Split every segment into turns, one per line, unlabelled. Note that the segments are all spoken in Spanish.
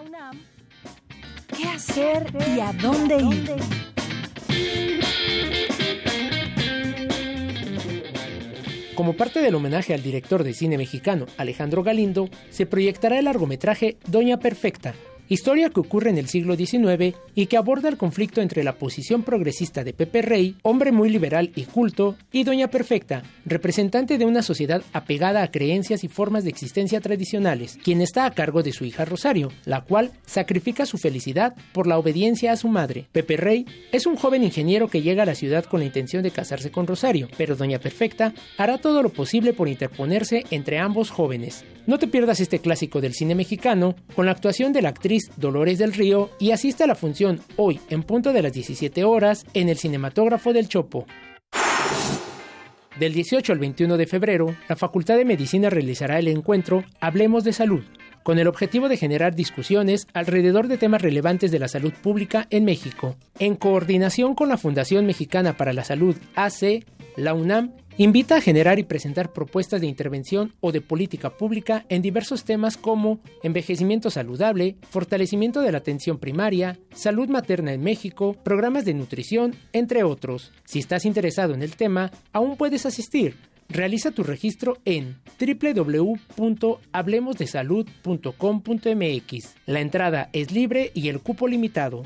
La UNAM, ¿qué hacer y a dónde ir?
Como parte del homenaje al director de cine mexicano Alejandro Galindo, se proyectará el largometraje Doña Perfecta, historia que ocurre en el siglo XIX y que aborda el conflicto entre la posición progresista de Pepe Rey, hombre muy liberal y culto, y Doña Perfecta, representante de una sociedad apegada a creencias y formas de existencia tradicionales, quien está a cargo de su hija Rosario, la cual sacrifica su felicidad por la obediencia a su madre. Pepe Rey es un joven ingeniero que llega a la ciudad con la intención de casarse con Rosario, pero Doña Perfecta hará todo lo posible por interponerse entre ambos jóvenes. No te pierdas este clásico del cine mexicano con la actuación de la actriz Dolores del Río y asiste a la función hoy en punto de las 17 horas en el Cinematógrafo del Chopo. Del 18 al 21 de febrero, la Facultad de Medicina realizará el encuentro Hablemos de Salud, con el objetivo de generar discusiones alrededor de temas relevantes de la salud pública en México. En coordinación con la Fundación Mexicana para la Salud AC, la UNAM invita a generar y presentar propuestas de intervención o de política pública en diversos temas como envejecimiento saludable, fortalecimiento de la atención primaria, salud materna en México, programas de nutrición, entre otros. Si estás interesado en el tema, aún puedes asistir. Realiza tu registro en www.hablemosdesalud.com.mx. La entrada es libre y el cupo limitado.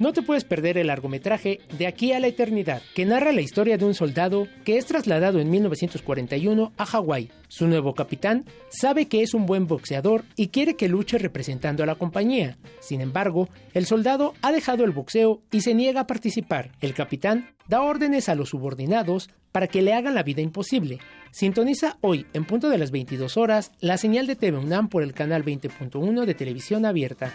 No te puedes perder el largometraje De aquí a la eternidad, que narra la historia de un soldado que es trasladado en 1941 a Hawái. Su nuevo capitán sabe que es un buen boxeador y quiere que luche representando a la compañía. Sin embargo, el soldado ha dejado el boxeo y se niega a participar. El capitán da órdenes a los subordinados para que le hagan la vida imposible. Sintoniza hoy, en punto de las 22 horas, la señal de TV UNAM por el canal 20.1 de televisión abierta.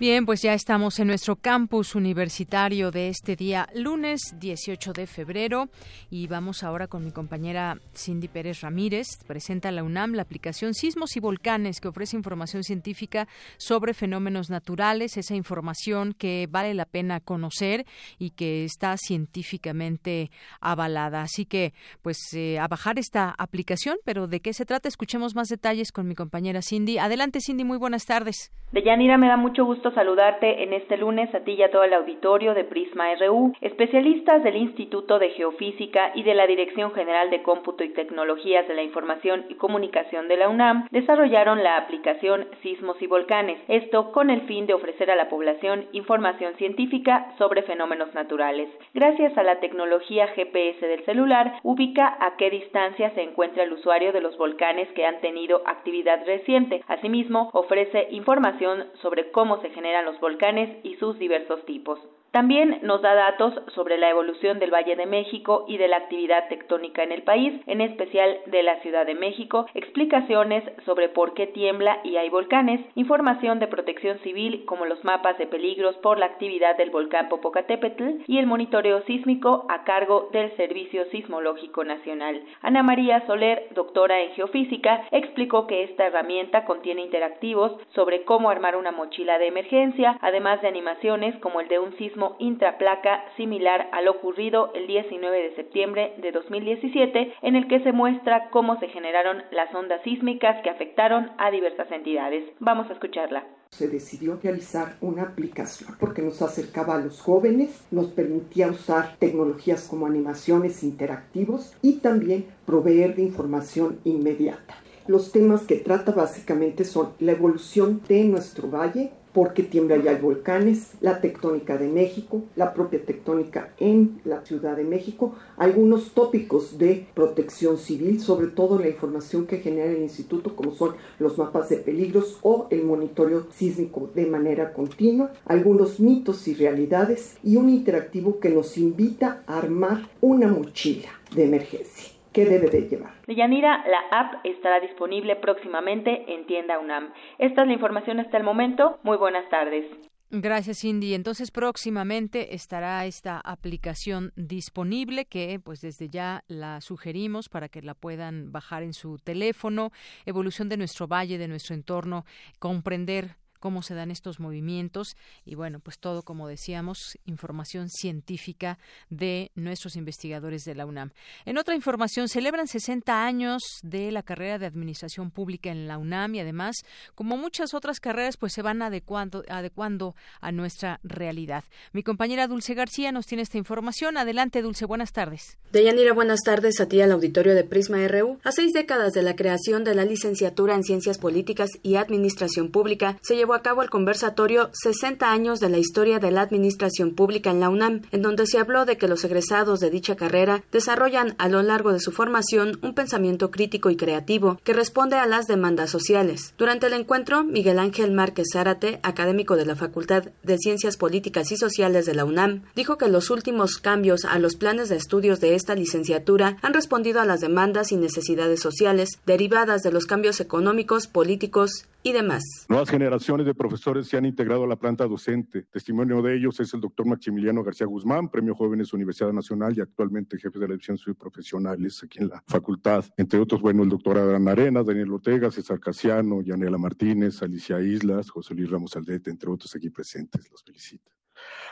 Bien, pues ya estamos en nuestro campus universitario de este día, lunes 18 de febrero, y vamos ahora con mi compañera Cindy Pérez Ramírez. Presenta la UNAM la aplicación Sismos y Volcanes, que ofrece información científica sobre fenómenos naturales, esa información que vale la pena conocer y que está científicamente avalada. Así que, pues, eh, a bajar esta aplicación, pero ¿de qué se trata? Escuchemos más detalles con mi compañera Cindy. Adelante, Cindy, muy buenas tardes.
Deyanira, me da mucho gusto saludarte en este lunes a ti y a todo el auditorio de Prisma RU. Especialistas del Instituto de Geofísica y de la Dirección General de Cómputo y Tecnologías de la Información y Comunicación de la UNAM desarrollaron la aplicación Sismos y Volcanes, esto con el fin de ofrecer a la población información científica sobre fenómenos naturales. Gracias a la tecnología GPS del celular, ubica a qué distancia se encuentra el usuario de los volcanes que han tenido actividad reciente. Asimismo, ofrece información sobre cómo se generan los volcanes y sus diversos tipos. También nos da datos sobre la evolución del Valle de México y de la actividad tectónica en el país, en especial de la Ciudad de México, explicaciones sobre por qué tiembla y hay volcanes, información de protección civil como los mapas de peligros por la actividad del volcán Popocatépetl y el monitoreo sísmico a cargo del Servicio Sismológico Nacional. Ana María Soler, doctora en geofísica, explicó que esta herramienta contiene interactivos sobre cómo armar una mochila de emergencia, además de animaciones como el de un sismo intraplaca similar a lo ocurrido el 19 de septiembre de 2017, en el que se muestra cómo se generaron las ondas sísmicas que afectaron a diversas entidades. Vamos a escucharla.
se decidió realizar una aplicación porque nos acercaba a los jóvenes, nos permitía usar tecnologías como animaciones interactivos y también proveer de información inmediata. Los temas que trata básicamente son la evolución de nuestro valle, porque tiembla ya hay volcanes, la tectónica de México, la propia tectónica en la Ciudad de México, algunos tópicos de protección civil, sobre todo la información que genera el instituto, como son los mapas de peligros o el monitoreo sísmico de manera continua, algunos mitos y realidades y un interactivo que nos invita a armar una mochila de emergencia que debe de llevar.
Deyanira, la app estará disponible próximamente en tienda UNAM. Esta es la información hasta el momento. Muy buenas tardes.
Gracias, Cindy. Entonces, próximamente estará esta aplicación disponible que, pues, desde ya la sugerimos para que la puedan bajar en su teléfono. Evolución de nuestro valle, de nuestro entorno, comprender cómo se dan estos movimientos y bueno, pues todo, como decíamos, información científica de nuestros investigadores de la UNAM. En otra información, celebran 60 años de la carrera de Administración Pública en la UNAM y además, como muchas otras carreras, pues se van adecuando, adecuando a nuestra realidad. Mi compañera Dulce García nos tiene esta información. Adelante, Dulce, buenas tardes.
Deyanira, buenas tardes a ti al auditorio de Prisma RU. A seis décadas de la creación de la licenciatura en Ciencias Políticas y Administración Pública, se llevó a cabo el conversatorio 60 años de la historia de la administración pública en la UNAM, en donde se habló de que los egresados de dicha carrera desarrollan a lo largo de su formación un pensamiento crítico y creativo que responde a las demandas sociales. Durante el encuentro, Miguel Ángel Márquez Zárate, académico de la Facultad de Ciencias Políticas y Sociales de la UNAM, dijo que los últimos cambios a los planes de estudios de esta licenciatura han respondido a las demandas y necesidades sociales derivadas de los cambios económicos, políticos y demás.
Nuevas generaciones de profesores se han integrado a la planta docente. Testimonio de ellos es el doctor Maximiliano García Guzmán, Premio Jóvenes Universidad Nacional y actualmente jefe de la división profesionales aquí en la facultad. Entre otros, bueno, el doctor Adán Arenas, Daniel Ortega, César Casiano, Yanela Martínez, Alicia Islas, José Luis Ramos Aldete, entre otros aquí presentes. Los felicito.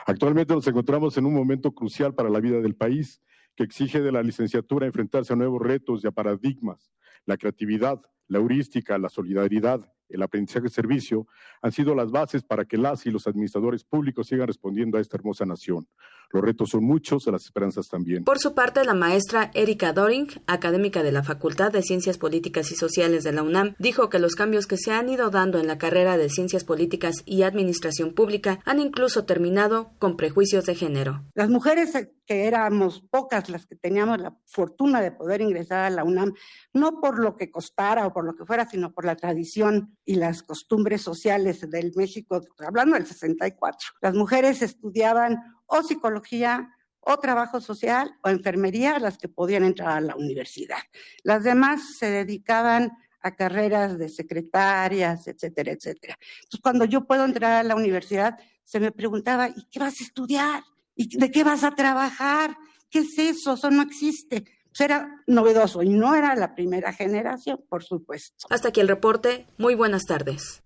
Actualmente nos encontramos en un momento crucial para la vida del país que exige de la licenciatura enfrentarse a nuevos retos y a paradigmas, la creatividad, la heurística, la solidaridad, el aprendizaje de servicio, han sido las bases para que las y los administradores públicos sigan respondiendo a esta hermosa nación. Los retos son muchos, las esperanzas también.
Por su parte, la maestra Erika Doring, académica de la Facultad de Ciencias Políticas y Sociales de la UNAM, dijo que los cambios que se han ido dando en la carrera de Ciencias Políticas y Administración Pública han incluso terminado con prejuicios de género.
Las mujeres que éramos pocas las que teníamos la fortuna de poder ingresar a la UNAM, no por lo que costara o por lo que fuera, sino por la tradición y las costumbres sociales del México, hablando del 64. Las mujeres estudiaban o psicología o trabajo social o enfermería las que podían entrar a la universidad. Las demás se dedicaban a carreras de secretarias, etcétera, etcétera. Entonces, cuando yo puedo entrar a la universidad, se me preguntaba, ¿y qué vas a estudiar? ¿Y de qué vas a trabajar? ¿Qué es eso? Eso no existe. Pues era novedoso y no era la primera generación, por supuesto.
Hasta aquí el reporte. Muy buenas tardes.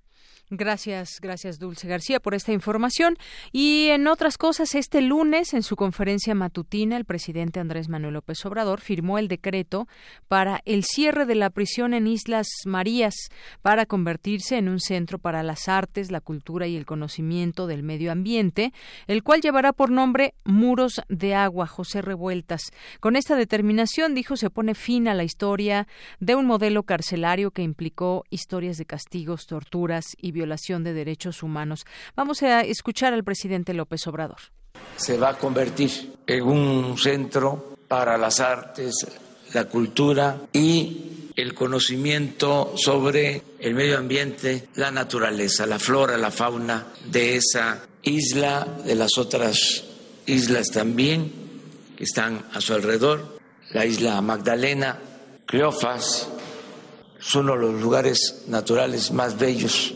Gracias, gracias Dulce García por esta información. Y en otras cosas, este lunes, en su conferencia matutina, el presidente Andrés Manuel López Obrador firmó el decreto para el cierre de la prisión en Islas Marías para convertirse en un centro para las artes, la cultura y el conocimiento del medio ambiente, el cual llevará por nombre Muros de Agua, José Revueltas. Con esta determinación, dijo, se pone fin a la historia de un modelo carcelario que implicó historias de castigos, torturas y violencia violación de derechos humanos. Vamos a escuchar al presidente López Obrador.
Se va a convertir en un centro para las artes, la cultura y el conocimiento sobre el medio ambiente, la naturaleza, la flora, la fauna de esa isla, de las otras islas también que están a su alrededor, la isla Magdalena, Cleofas, son uno de los lugares naturales más bellos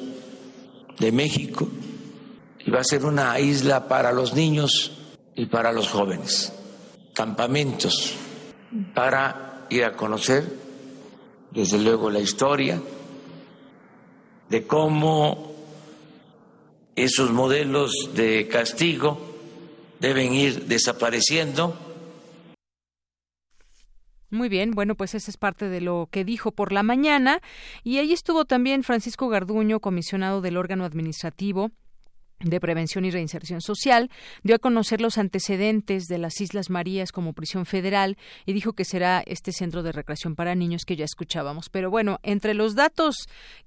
de México y va a ser una isla para los niños y para los jóvenes, campamentos para ir a conocer, desde luego, la historia de cómo esos modelos de castigo deben ir desapareciendo
Muy bien, bueno, pues esa es parte de lo que dijo por la mañana. Y ahí estuvo también Francisco Garduño, comisionado del órgano administrativo de Prevención y Reinserción Social, dio a conocer los antecedentes de las Islas Marías como prisión federal y dijo que será este centro de recreación para niños que ya escuchábamos. Pero bueno, entre los datos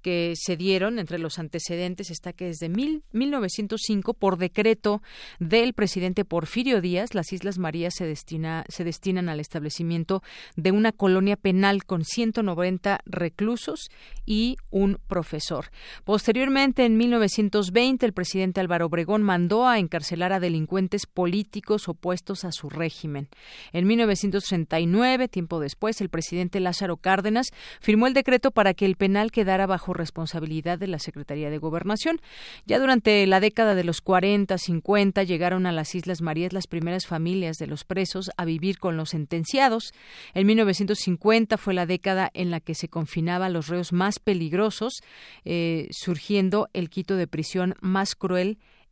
que se dieron, entre los antecedentes, está que desde mil, 1905, por decreto del presidente Porfirio Díaz, las Islas Marías se, destina, se destinan al establecimiento de una colonia penal con 190 reclusos y un profesor. Posteriormente, en 1920, el presidente Álvaro Obregón mandó a encarcelar a delincuentes políticos opuestos a su régimen. En 1939, tiempo después, el presidente Lázaro Cárdenas firmó el decreto para que el penal quedara bajo responsabilidad de la Secretaría de Gobernación. Ya durante la década de los 40, 50 llegaron a las Islas Marías las primeras familias de los presos a vivir con los sentenciados. En 1950 fue la década en la que se confinaba a los reos más peligrosos, eh, surgiendo el quito de prisión más cruel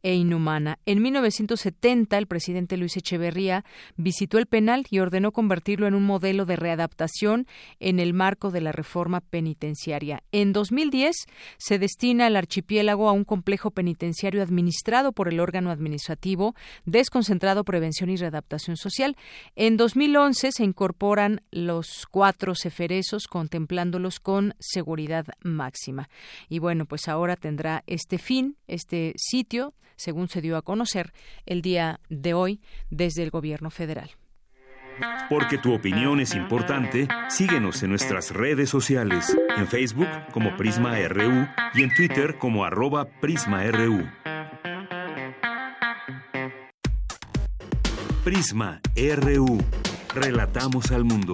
e inhumana. En 1970, el presidente Luis Echeverría visitó el penal y ordenó convertirlo en un modelo de readaptación en el marco de la reforma penitenciaria. En 2010, se destina el archipiélago a un complejo penitenciario administrado por el órgano administrativo desconcentrado Prevención y Readaptación Social. En 2011 se incorporan los cuatro ceferesos contemplándolos con seguridad máxima. Y bueno, pues ahora tendrá este fin, este sitio según se dio a conocer el día de hoy desde el Gobierno federal.
Porque tu opinión es importante, síguenos en nuestras redes sociales, en Facebook como Prisma RU y en Twitter como arroba PrismaRU. Prisma RU. Relatamos al mundo.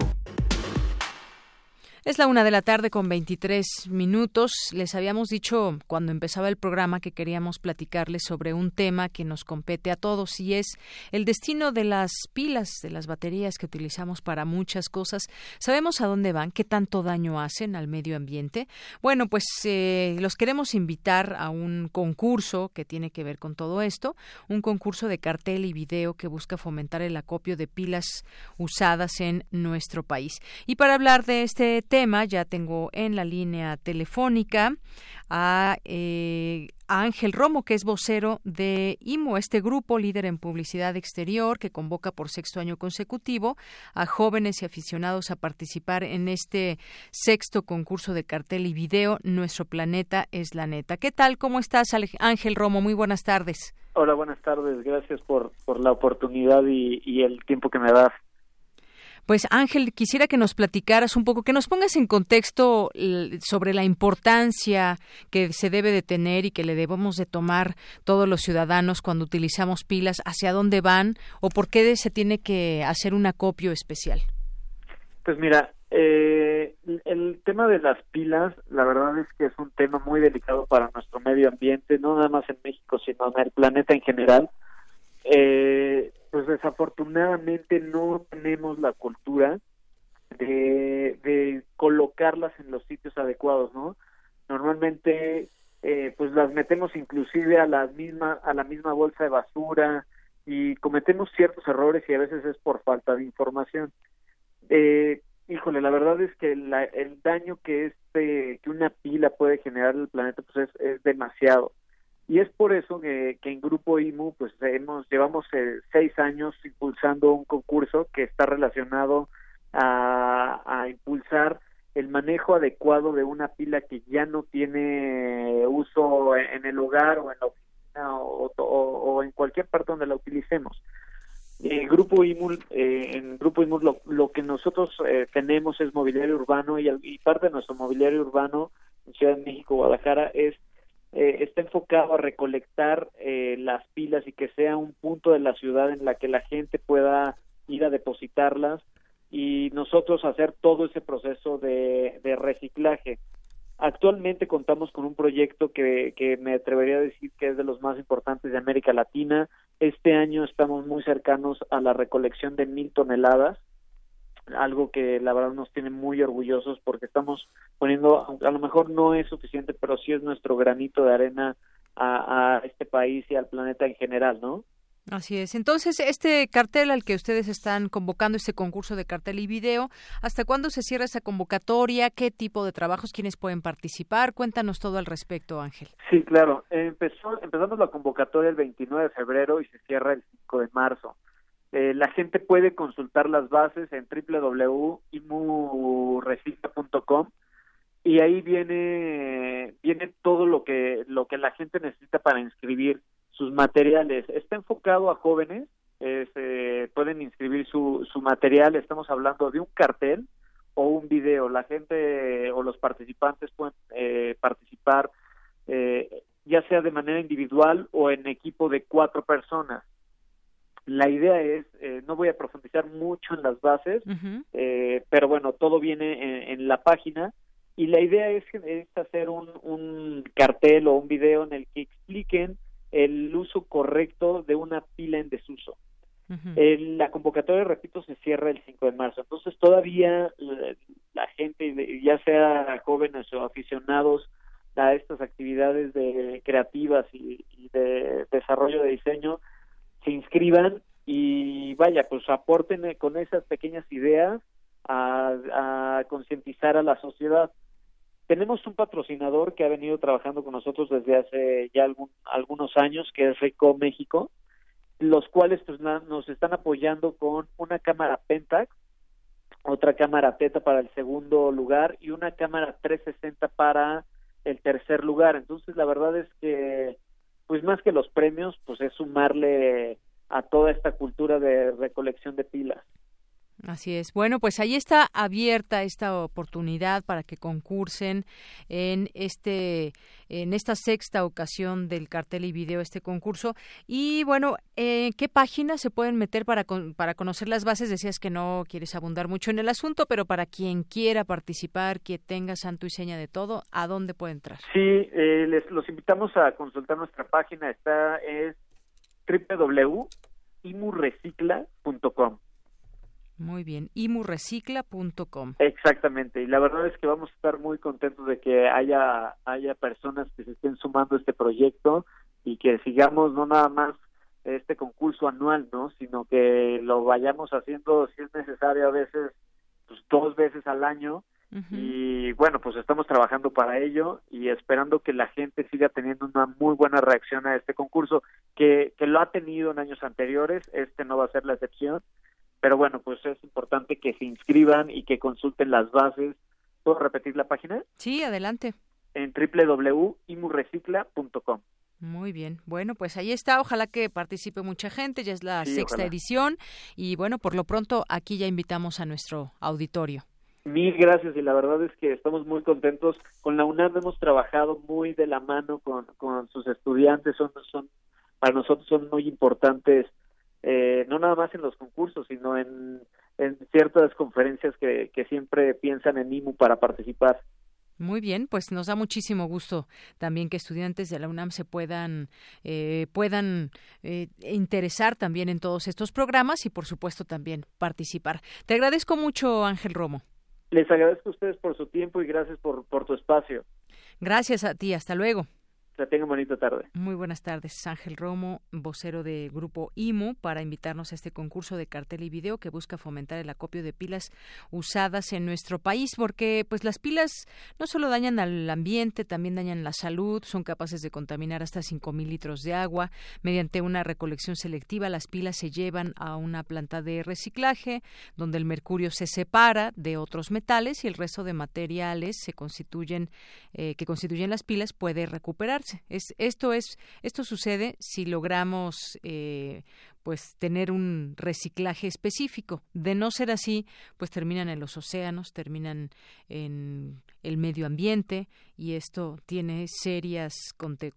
Es la una de la tarde con 23 minutos. Les habíamos dicho cuando empezaba el programa que queríamos platicarles sobre un tema que nos compete a todos y es el destino de las pilas, de las baterías que utilizamos para muchas cosas. ¿Sabemos a dónde van? ¿Qué tanto daño hacen al medio ambiente? Bueno, pues eh, los queremos invitar a un concurso que tiene que ver con todo esto, un concurso de cartel y video que busca fomentar el acopio de pilas usadas en nuestro país. Y para hablar de este tema, ya tengo en la línea telefónica a, eh, Ángel Romo, que es vocero de IMO, este grupo líder en publicidad exterior que convoca por sexto año consecutivo a jóvenes y aficionados a participar en este sexto concurso de cartel y video Nuestro planeta es la neta. ¿Qué tal? ¿Cómo estás, Ángel Romo? Muy buenas tardes.
Hola, buenas tardes. Gracias por, por la oportunidad y, y el tiempo que me das.
Pues Ángel, quisiera que nos platicaras un poco, que nos pongas en contexto sobre la importancia que se debe de tener y que le debemos de tomar todos los ciudadanos cuando utilizamos pilas, hacia dónde van o por qué se tiene que hacer un acopio especial.
Pues mira, eh, el tema de las pilas, la verdad es que es un tema muy delicado para nuestro medio ambiente, no nada más en México, sino en el planeta en general. Eh, pues desafortunadamente no tenemos la cultura de, de colocarlas en los sitios adecuados, ¿no? Normalmente eh, pues las metemos inclusive a la misma a la misma bolsa de basura y cometemos ciertos errores y a veces es por falta de información. Eh, híjole, la verdad es que el daño que este que una pila puede generar al planeta pues es, es demasiado y es por eso que, en Grupo IMU pues hemos llevamos eh, seis años impulsando un concurso que está relacionado a, impulsar el manejo adecuado de una pila que ya no tiene uso en el hogar o en la oficina o, en cualquier parte donde la utilicemos. En Grupo IMU, eh, en Grupo IMU lo, lo que nosotros eh, tenemos es mobiliario urbano y, y parte de nuestro mobiliario urbano en Ciudad de México, Guadalajara, es eh, está enfocado a recolectar eh, las pilas y que sea un punto de la ciudad en la que la gente pueda ir a depositarlas y nosotros hacer todo ese proceso de, reciclaje. Actualmente contamos con un proyecto que, que me atrevería a decir que es de los más importantes de América Latina. Este año estamos muy cercanos a la recolección de mil toneladas algo que la verdad nos tiene muy orgullosos porque estamos poniendo, a lo mejor no es suficiente, pero sí es nuestro granito de arena a, a este país y al planeta en general, ¿no?
Así es. Entonces, este cartel al que ustedes están convocando, este concurso de cartel y video, ¿hasta cuándo se cierra esa convocatoria? ¿Qué tipo de trabajos? ¿Quiénes pueden participar? Cuéntanos todo al respecto, Ángel.
Sí, claro. Empezó, empezamos la convocatoria el 29 de febrero y se cierra el 5 de marzo. Eh, la gente puede consultar las bases en www.imurecicla.com y ahí viene viene todo lo que lo que la gente necesita para inscribir sus materiales. Está enfocado a jóvenes, eh, pueden inscribir su, su material, estamos hablando de un cartel o un video. La gente o los participantes pueden eh, participar eh, ya sea de manera individual o en equipo de cuatro personas. La idea es, no voy a profundizar mucho en las bases, pero bueno, todo viene en, la página y la idea es, es hacer un, un cartel o un video en el que expliquen el uso correcto de una pila en desuso. la convocatoria, repito, se cierra el 5 de marzo. Entonces, todavía la, gente, ya sea jóvenes o aficionados a estas actividades de creativas y, de desarrollo de diseño, se inscriban y vaya, pues aporten con esas pequeñas ideas a, a concientizar a la sociedad. Tenemos un patrocinador que ha venido trabajando con nosotros desde hace ya algunos años, que es Rico México, los cuales pues, nos están apoyando con una cámara Pentax, otra cámara Teta para el segundo lugar y una cámara 360 para el tercer lugar. Entonces, la verdad es que, pues más que los premios, pues es sumarle a toda esta cultura de recolección de pilas.
Así es. Bueno, pues ahí está abierta esta oportunidad para que concursen en este en esta sexta ocasión del cartel y video este concurso y bueno, ¿en ¿qué página se pueden meter para para conocer las bases? Decías que no quieres abundar mucho en el asunto, pero para quien quiera participar, que tenga santo y seña de todo, ¿a dónde puede entrar?
Sí, eh, les los invitamos a consultar nuestra página. Está es www.imurecicla.com.
Muy bien, imurecicla.com.
Exactamente, y la verdad es que vamos a estar muy contentos de que haya, haya personas que se estén sumando a este proyecto y que sigamos no nada más este concurso anual, ¿no? Sino que lo vayamos haciendo, si es necesario, a veces, pues dos veces al año. Y bueno, pues estamos trabajando para ello y esperando que la gente siga teniendo una muy buena reacción a este concurso, que, que lo ha tenido en años anteriores, este no va a ser la excepción pero bueno, pues es importante que se inscriban y que consulten las bases. ¿Puedo repetir la página?
Sí, adelante.
En www.imurecicla.com.
Muy bien. Bueno, pues ahí está. Ojalá que participe mucha gente. Ya es la sexta edición. Y bueno, por lo pronto aquí ya invitamos a nuestro auditorio.
Mil gracias y la verdad es que estamos muy contentos. Con la UNAM hemos trabajado muy de la mano con, con sus estudiantes. Son, son, para nosotros son muy importantes eh, no nada más en los concursos, sino en, en ciertas conferencias que, que siempre piensan en IMU para participar.
Muy bien, pues nos da muchísimo gusto también que estudiantes de la UNAM se puedan eh, puedan eh, interesar también en todos estos programas y por supuesto también participar. Te agradezco mucho, Ángel Romo.
Les agradezco a ustedes por su tiempo y gracias por, por tu espacio.
Gracias a ti, hasta luego.
Que tenga bonita tarde.
Muy buenas tardes. Ángel Romo, vocero de Grupo IMU, para invitarnos a este concurso de cartel y video que busca fomentar el acopio de pilas usadas en nuestro país, porque pues las pilas no solo dañan al ambiente, también dañan la salud, son capaces de contaminar hasta 5.000 litros de agua. Mediante una recolección selectiva, las pilas se llevan a una planta de reciclaje, donde el mercurio se separa de otros metales y el resto de materiales se constituyen, eh, que constituyen las pilas puede recuperar es, esto es, esto sucede si logramos eh, pues tener un reciclaje específico. De no ser así, pues terminan en los océanos, terminan en el medio ambiente y esto tiene serias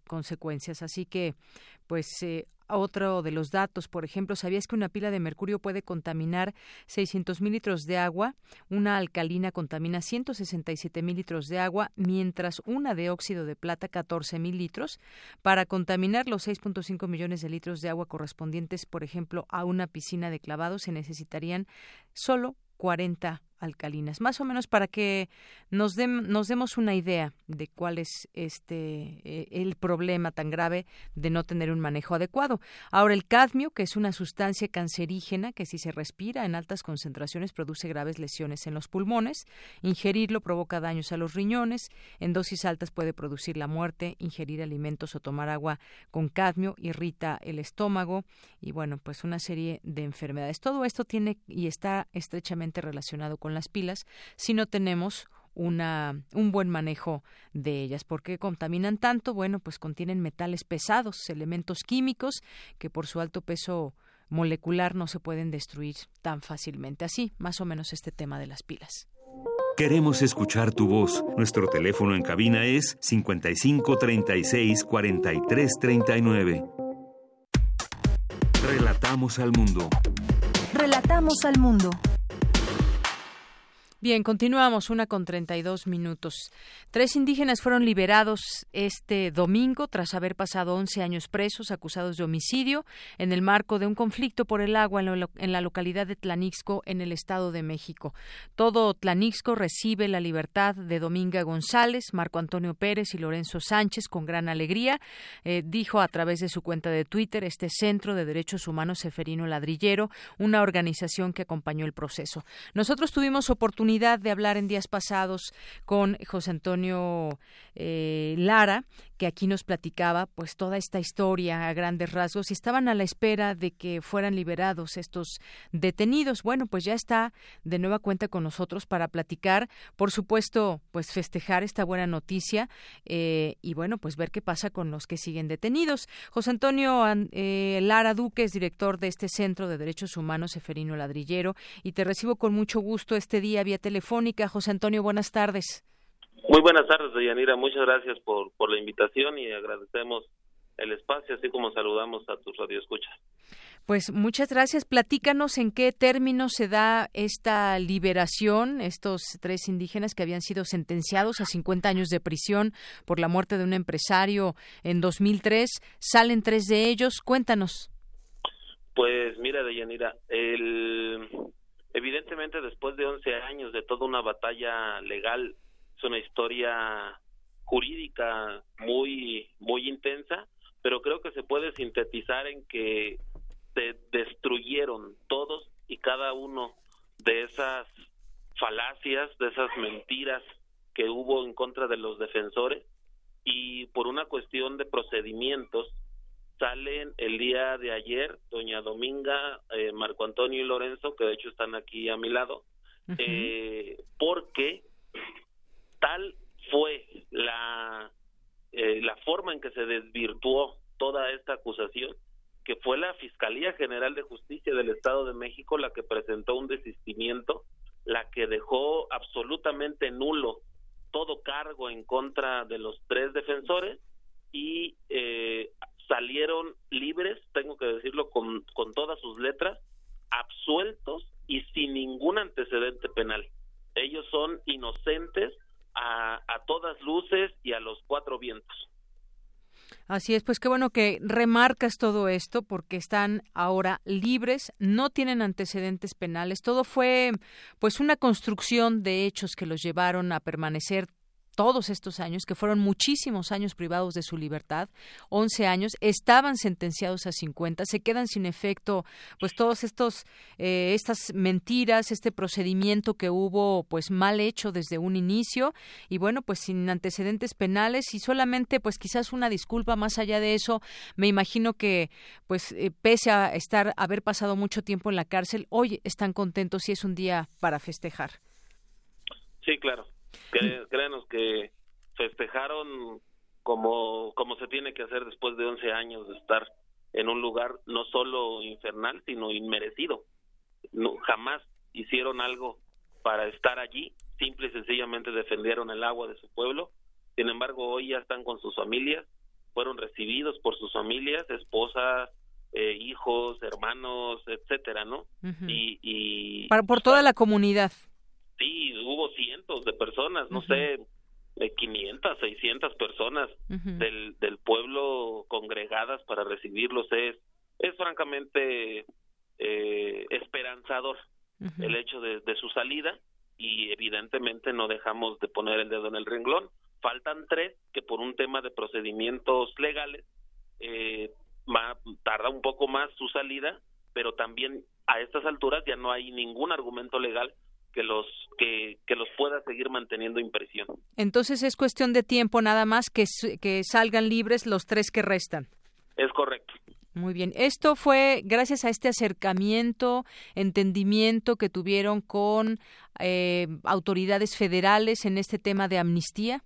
consecuencias. Así que, pues eh, otro de los datos, por ejemplo, ¿sabías que una pila de mercurio puede contaminar 600 mil litros de agua? Una alcalina contamina 167 mil litros de agua, mientras una de óxido de plata 14 mil litros. Para contaminar los 6.5 millones de litros de agua correspondientes, por ejemplo, a una piscina de clavado, se necesitarían solo 40 alcalinas, más o menos para que nos, nos demos una idea de cuál es este eh, el problema tan grave de no tener un manejo adecuado. Ahora el cadmio, que es una sustancia cancerígena que si se respira en altas concentraciones produce graves lesiones en los pulmones, ingerirlo provoca daños a los riñones, en dosis altas puede producir la muerte, ingerir alimentos o tomar agua con cadmio irrita el estómago y bueno, pues una serie de enfermedades. Todo esto tiene y está estrechamente relacionado con las pilas si no tenemos una, un buen manejo de ellas. ¿Por qué contaminan tanto? Bueno, pues contienen metales pesados, elementos químicos que por su alto peso molecular no se pueden destruir tan fácilmente. Así, más o menos este tema de las pilas.
Queremos escuchar tu voz. Nuestro teléfono en cabina es 55 36 43 39. Relatamos al mundo.
Relatamos al mundo.
Bien, continuamos una con 32 minutos. Tres indígenas fueron liberados este domingo tras haber pasado 11 años presos acusados de homicidio en el marco de un conflicto por el agua en, la localidad de Tlanixco en el Estado de México. Todo Tlanixco recibe la libertad de Dominga González, Marco Antonio Pérez y Lorenzo Sánchez con gran alegría, eh, dijo a través de su cuenta de Twitter este Centro de Derechos Humanos Seferino Ladrillero, una organización que acompañó el proceso. Nosotros tuvimos oportunidad de hablar en días pasados con José Antonio eh, Lara, que aquí nos platicaba pues toda esta historia a grandes rasgos y estaban a la espera de que fueran liberados estos detenidos. Bueno, pues ya está de nueva cuenta con nosotros para platicar, por supuesto, pues festejar esta buena noticia eh, y bueno, pues ver qué pasa con los que siguen detenidos. José Antonio eh, Lara Duque es director de este Centro de Derechos Humanos Eferino Ladrillero y te recibo con mucho gusto este día vía telefónica. José Antonio, buenas tardes.
Muy buenas tardes, Deyanira. Muchas gracias por, por la invitación y agradecemos el espacio, así como saludamos a tus radioescuchas.
Pues muchas gracias. Platícanos en qué términos se da esta liberación, estos tres indígenas que habían sido sentenciados a 50 años de prisión por la muerte de un empresario en 2003. Salen tres de ellos. Cuéntanos.
Pues mira, Deyanira, el, evidentemente después de 11 años de toda una batalla legal es una historia jurídica muy muy intensa, pero creo que se puede sintetizar en que se destruyeron todos y cada uno de esas falacias, de esas mentiras que hubo en contra de los defensores. Y por una cuestión de procedimientos salen el día de ayer doña Dominga, eh, Marco Antonio y Lorenzo, que de hecho están aquí a mi lado, eh, porque tal fue la, eh, la forma en que se desvirtuó toda esta acusación que fue la Fiscalía General de Justicia del Estado de México la que presentó un desistimiento, la que dejó absolutamente nulo todo cargo en contra de los tres defensores y eh, salieron libres, tengo que decirlo con, con todas sus letras, absueltos y sin ningún antecedente penal. Ellos son inocentes a, todas luces y a los cuatro vientos.
Así es, pues qué bueno que remarcas todo esto porque están ahora libres, no tienen antecedentes penales, todo fue pues una construcción de hechos que los llevaron a permanecer todos estos años, que fueron muchísimos años privados de su libertad, 11 años, estaban sentenciados a 50, se quedan sin efecto, pues todos estos, eh, estas mentiras, este procedimiento que hubo, pues mal hecho desde un inicio, y bueno, pues sin antecedentes penales y solamente, pues quizás una disculpa más allá de eso, me imagino que, pues eh, pese a estar, haber pasado mucho tiempo en la cárcel, hoy están contentos y es un día para festejar.
Sí, claro créanos que festejaron como, como se tiene que hacer después de 11 años de estar en un lugar no solo infernal, sino inmerecido. No, jamás hicieron algo para estar allí, simple y sencillamente defendieron el agua de su pueblo. Sin embargo, hoy ya están con sus familias, fueron recibidos por sus familias, esposas, eh, hijos, hermanos, etcétera, ¿no? y, y
Para, por toda la comunidad.
Sí, hubo cientos de personas, no sé, de 500, 600 personas del, del pueblo congregadas para recibirlos. Es, es francamente eh, esperanzador el hecho de, de, su salida y evidentemente no dejamos de poner el dedo en el renglón. Faltan tres que por un tema de procedimientos legales eh, tarda un poco más su salida, pero también a estas alturas ya no hay ningún argumento legal que los que, que los pueda seguir manteniendo en prisión.
Entonces es cuestión de tiempo nada más que, que salgan libres los tres que restan.
Es correcto.
Muy bien. Esto fue gracias a este acercamiento, entendimiento que tuvieron con eh, autoridades federales en este tema de amnistía.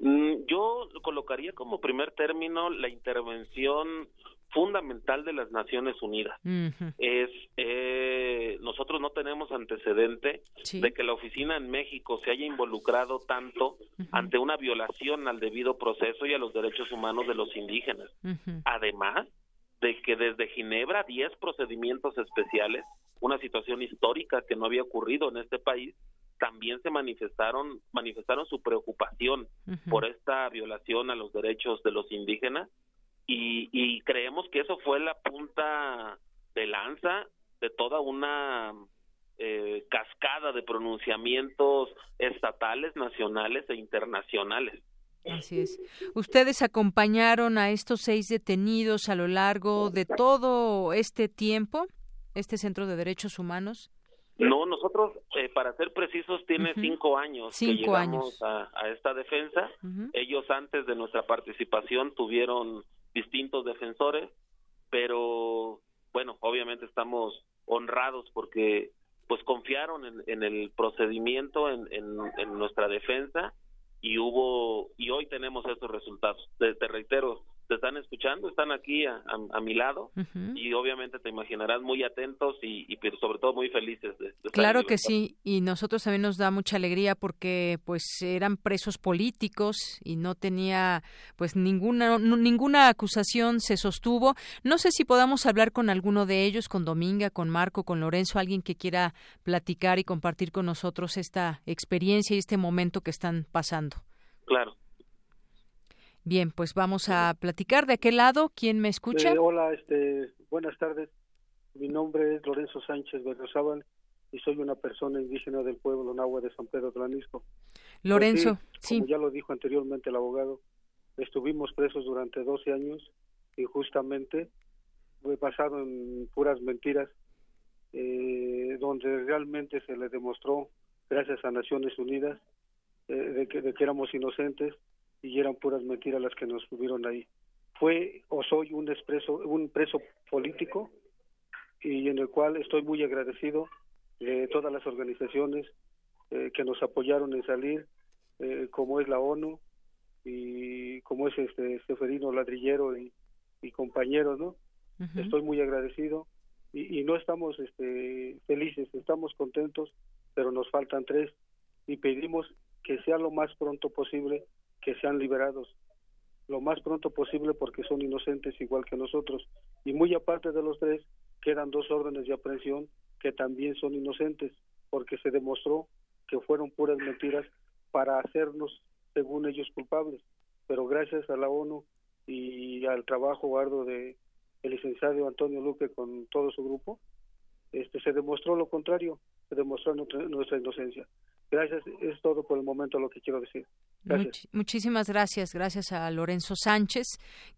Mm, yo colocaría como primer término la intervención fundamental de las Naciones Unidas. Es eh, nosotros no tenemos antecedente de que la oficina en México se haya involucrado tanto ante una violación al debido proceso y a los derechos humanos de los indígenas. Además de que desde Ginebra 10 procedimientos especiales, una situación histórica que no había ocurrido en este país, también se manifestaron manifestaron su preocupación por esta violación a los derechos de los indígenas y, creemos que eso fue la punta de lanza de toda una eh, cascada de pronunciamientos estatales, nacionales e internacionales.
Así es. Ustedes acompañaron a estos seis detenidos a lo largo de todo este tiempo, este Centro de Derechos Humanos.
No, nosotros, eh, para ser precisos, tiene cinco años que llegamos A, esta defensa. Ellos antes de nuestra participación tuvieron distintos defensores, pero bueno, obviamente estamos honrados porque pues confiaron en, el procedimiento, en, en, nuestra defensa y hubo y hoy tenemos estos resultados. te reitero, te están escuchando, están aquí a, mi lado y obviamente te imaginarás muy atentos y, pero sobre todo muy felices. De,
claro que sí, y nosotros también nos da mucha alegría porque pues eran presos políticos y no tenía pues ninguna ninguna acusación se sostuvo. No sé si podamos hablar con alguno de ellos, con Dominga, con Marco, con Lorenzo, alguien que quiera platicar y compartir con nosotros esta experiencia y este momento que están pasando.
Claro.
Bien, pues vamos a platicar de aquel lado. ¿Quién me escucha?
Eh, hola, este, buenas tardes. Mi nombre es Lorenzo Sánchez Berriozábal y soy una persona indígena del pueblo Nahua de San Pedro Atlanisco.
Lorenzo,
pues sí, Como ya lo dijo anteriormente el abogado, estuvimos presos durante 12 años y justamente fue basado en puras mentiras, eh, donde realmente se le demostró, gracias a Naciones Unidas, eh, de, que, de que éramos inocentes y eran puras mentiras las que nos tuvieron ahí. Fue o soy un, expreso, un preso político y en el cual estoy muy agradecido de todas las organizaciones eh, que nos apoyaron en salir, eh, como es la ONU y como es este Seferino Ladrillero y, compañeros, ¿no? Estoy muy agradecido y, y, no estamos este, felices, estamos contentos, pero nos faltan tres y pedimos que sea lo más pronto posible que sean liberados lo más pronto posible porque son inocentes igual que nosotros. Y muy aparte de los tres, quedan dos órdenes de aprehensión que también son inocentes porque se demostró que fueron puras mentiras para hacernos, según ellos, culpables. Pero gracias a la ONU y al trabajo arduo de el licenciado Antonio Luque con todo su grupo, este se demostró lo contrario, se demostró nuestra inocencia. Gracias, es todo por el momento lo que quiero decir
muchísimas gracias, gracias a Lorenzo Sánchez,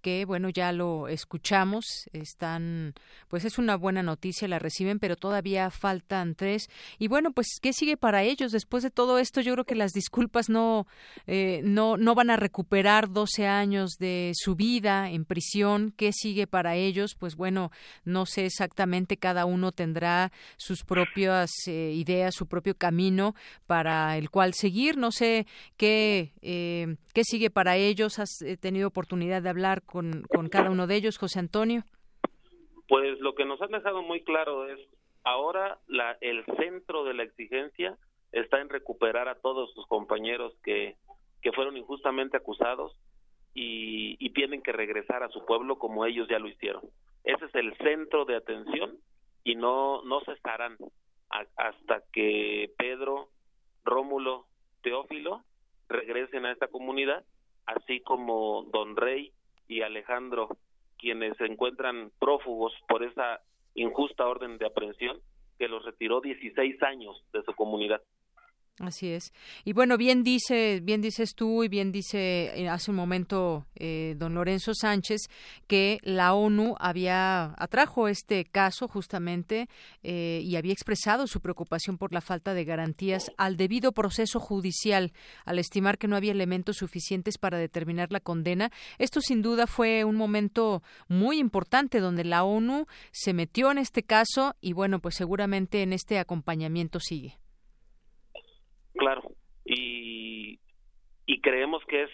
que bueno, ya lo escuchamos, están, pues es una buena noticia, la reciben, pero todavía faltan tres. Y bueno, pues, ¿qué sigue para ellos? Después de todo esto, yo creo que las disculpas no, eh, no, no van a recuperar 12 años de su vida en prisión. ¿Qué sigue para ellos? Pues bueno, no sé exactamente, cada uno tendrá sus propias eh, ideas, su propio camino para el cual seguir. No sé qué eh, ¿Qué sigue para ellos? ¿Has eh, tenido oportunidad de hablar con, con cada uno de ellos, José Antonio?
Pues lo que nos han dejado muy claro es, ahora la, el centro de la exigencia está en recuperar a todos sus compañeros que, que fueron injustamente acusados y, y, tienen que regresar a su pueblo como ellos ya lo hicieron. Ese es el centro de atención y no, no cesarán hasta que Pedro, Rómulo, Teófilo regresen a esta comunidad, así como Don Rey y Alejandro, quienes se encuentran prófugos por esa injusta orden de aprehensión que los retiró 16 años de su comunidad.
Así es. Y bueno, bien dice, bien dices tú y bien dice eh, hace un momento eh, don Lorenzo Sánchez que la ONU había atrajo este caso justamente eh, y había expresado su preocupación por la falta de garantías al debido proceso judicial, al estimar que no había elementos suficientes para determinar la condena. Esto sin duda fue un momento muy importante donde la ONU se metió en este caso y bueno, pues seguramente en este acompañamiento sigue.
Claro, y, y creemos que es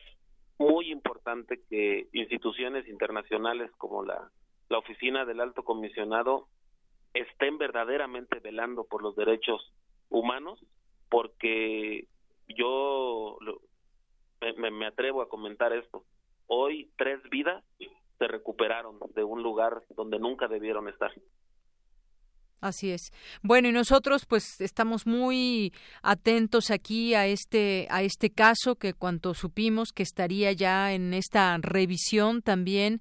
muy importante que instituciones internacionales como la, Oficina del Alto Comisionado estén verdaderamente velando por los derechos humanos, porque yo me, me atrevo a comentar esto. Hoy tres vidas se recuperaron de un lugar donde nunca debieron estar.
Así es. Bueno, y nosotros pues estamos muy atentos aquí a este a este caso que cuanto supimos que estaría ya en esta revisión también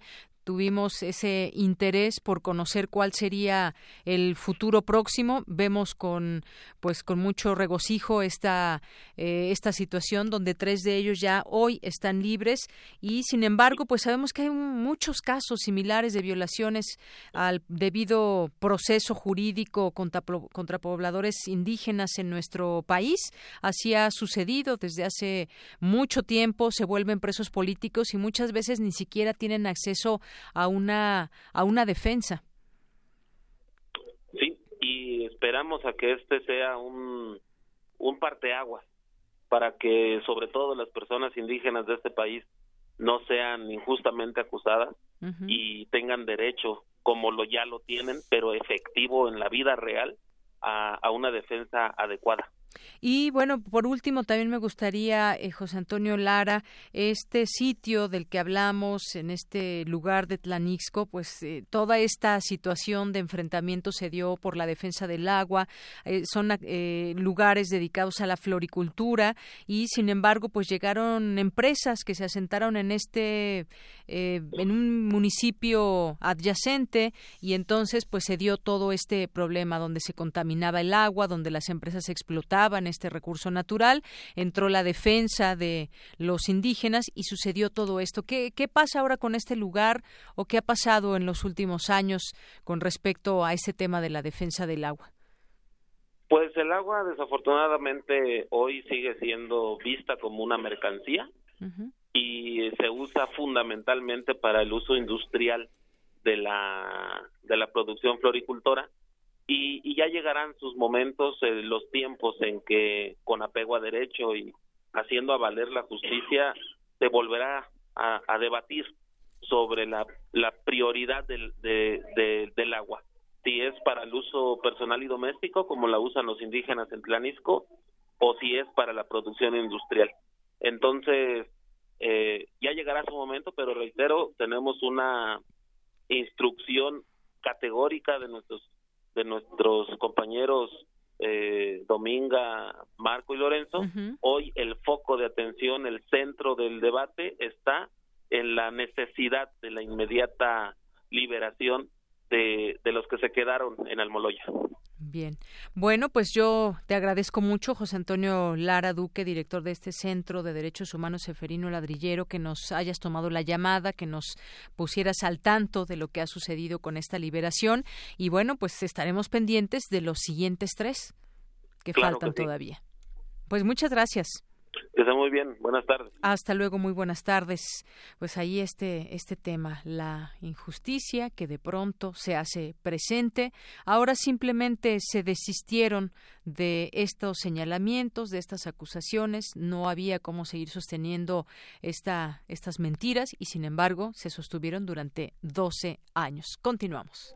tuvimos ese interés por conocer cuál sería el futuro próximo. Vemos con pues con mucho regocijo esta eh, esta situación donde tres de ellos ya hoy están libres y sin embargo pues sabemos que hay muchos casos similares de violaciones al debido proceso jurídico contra, contra pobladores indígenas en nuestro país. Así ha sucedido desde hace mucho tiempo. Se vuelven presos políticos y muchas veces ni siquiera tienen acceso a una a una defensa.
Sí, y esperamos a que este sea un un parteaguas para que sobre todo las personas indígenas de este país no sean injustamente acusadas y tengan derecho como lo ya lo tienen, pero efectivo en la vida real a una defensa adecuada.
Y bueno, por último, también me gustaría, eh, José Antonio Lara, este sitio del que hablamos, en este lugar de Tlanixco, pues eh, toda esta situación de enfrentamiento se dio por la defensa del agua, eh, son lugares dedicados a la floricultura y, sin embargo, pues llegaron empresas que se asentaron en este, en un municipio adyacente y entonces pues se dio todo este problema donde se contaminaba el agua, donde las empresas explotaban este recurso natural, entró la defensa de los indígenas y sucedió todo esto. ¿Qué, ¿Qué pasa ahora con este lugar o qué ha pasado en los últimos años con respecto a ese tema de la defensa del agua?
Pues el agua desafortunadamente hoy sigue siendo vista como una mercancía y se usa fundamentalmente para el uso industrial de la de la producción floricultora y, ya llegarán sus momentos, eh, los tiempos en que con apego a derecho y haciendo a valer la justicia se volverá a, debatir sobre la, la prioridad del, del agua, si es para el uso personal y doméstico como la usan los indígenas en Tlanisco o si es para la producción industrial. Entonces, eh, ya llegará su momento, pero reitero, tenemos una instrucción categórica de nuestros de nuestros compañeros eh, Dominga, Marco y Lorenzo, hoy el foco de atención, el centro del debate está en la necesidad de la inmediata liberación de, de los que se quedaron en Almoloya.
Bien. Bueno, pues yo te agradezco mucho, José Antonio Lara Duque, director de este Centro de Derechos Humanos Seferino Ladrillero, que nos hayas tomado la llamada, que nos pusieras al tanto de lo que ha sucedido con esta liberación. Y bueno, pues estaremos pendientes de los siguientes tres que faltan todavía. Pues muchas gracias.
Que muy bien. Buenas tardes.
Hasta luego, muy buenas tardes. Pues ahí este, este tema, la injusticia que de pronto se hace presente. Ahora simplemente se desistieron de estos señalamientos, de estas acusaciones. No había cómo seguir sosteniendo esta, estas mentiras y, sin embargo, se sostuvieron durante 12 años. Continuamos.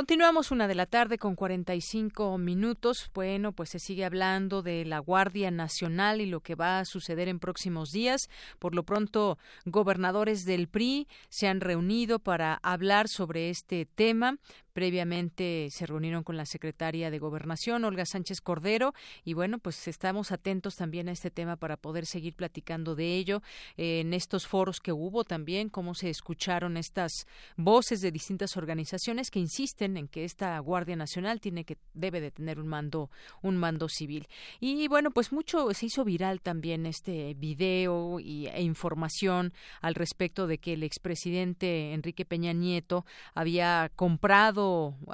Continuamos una de la tarde con 45 minutos. Bueno, pues se sigue hablando de la Guardia Nacional y lo que va a suceder en próximos días. Por lo pronto, gobernadores del PRI se han reunido para hablar sobre este tema, Previamente se reunieron con la secretaria de Gobernación, Olga Sánchez Cordero, y bueno, pues estamos atentos también a este tema para poder seguir platicando de ello en estos foros que hubo también, cómo se escucharon estas voces de distintas organizaciones que insisten en que esta Guardia Nacional tiene que debe de tener un mando un mando civil. Y bueno, pues mucho se hizo viral también este video y, e información al respecto de que el expresidente Enrique Peña Nieto había comprado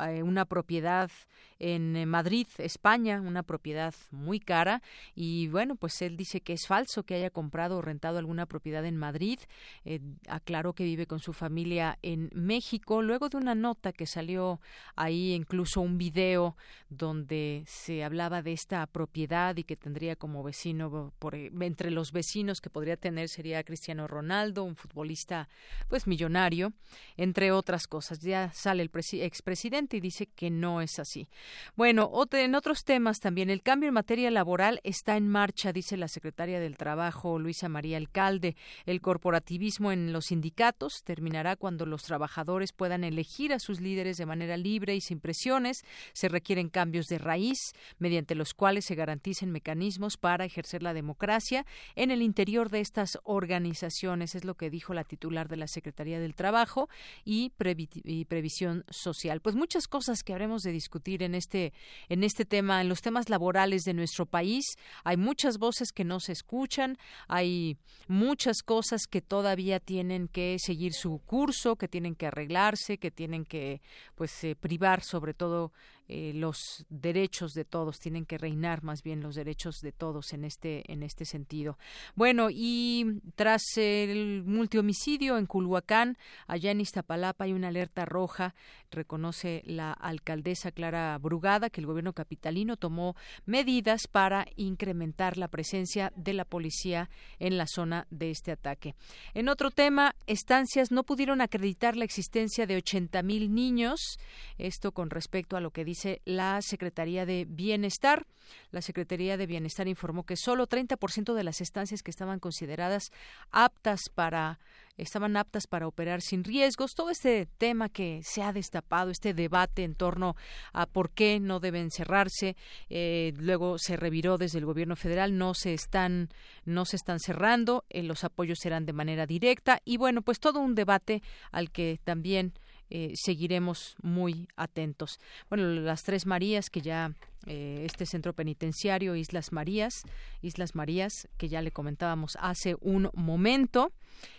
eh, una propiedad en eh, Madrid, España, una propiedad muy cara y bueno, pues él dice que es falso que haya comprado o rentado alguna propiedad en Madrid. Eh, aclaró que vive con su familia en México. Luego de una nota que salió ahí, incluso un video donde se hablaba de esta propiedad y que tendría como vecino, por, entre los vecinos que podría tener sería Cristiano Ronaldo, un futbolista pues millonario, entre otras cosas. Ya sale el expresidente y dice que no es así. Bueno, en otros temas también, el cambio en materia laboral está en marcha, dice la secretaria del Trabajo, Luisa María Alcalde. El corporativismo en los sindicatos terminará cuando los trabajadores puedan elegir a sus líderes de manera libre y sin presiones. Se requieren cambios de raíz, mediante los cuales se garanticen mecanismos para ejercer la democracia en el interior de estas organizaciones, es lo que dijo la titular de la Secretaría del Trabajo y, Previsión Social. Pues muchas cosas que habremos de discutir en este, en este tema, en los temas laborales de nuestro país. Hay muchas voces que no se escuchan, hay muchas cosas que todavía tienen que seguir su curso, que tienen que arreglarse, que tienen que pues eh, privar sobre todo eh, los derechos de todos, tienen que reinar más bien los derechos de todos en este, en este sentido. Bueno, y tras el multihomicidio en Culhuacán, allá en Iztapalapa hay una alerta roja, reconoce la alcaldesa Clara Brugada que el gobierno capitalino tomó medidas para incrementar la presencia de la policía en la zona de este ataque. En otro tema, estancias no pudieron acreditar la existencia de 80 mil niños, esto con respecto a lo que dice dice la Secretaría de Bienestar. La Secretaría de Bienestar informó que solo 30% de las estancias que estaban consideradas aptas para estaban aptas para operar sin riesgos. Todo este tema que se ha destapado, este debate en torno a por qué no deben cerrarse, eh, luego se reviró desde el Gobierno federal, no se están, no se están cerrando, eh, los apoyos serán de manera directa y bueno, pues todo un debate al que también eh, seguiremos muy atentos. Bueno, las tres Marías que ya eh, este centro penitenciario Islas Marías, Islas Marías que ya le comentábamos hace un momento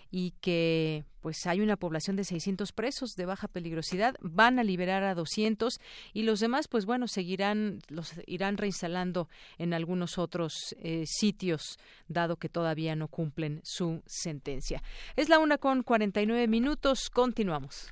y que pues hay una población de 600 presos de baja peligrosidad, van a liberar a 200 y los demás pues bueno, seguirán los irán reinstalando en algunos otros eh, sitios dado que todavía no cumplen su sentencia. Es la una con 49 minutos, continuamos.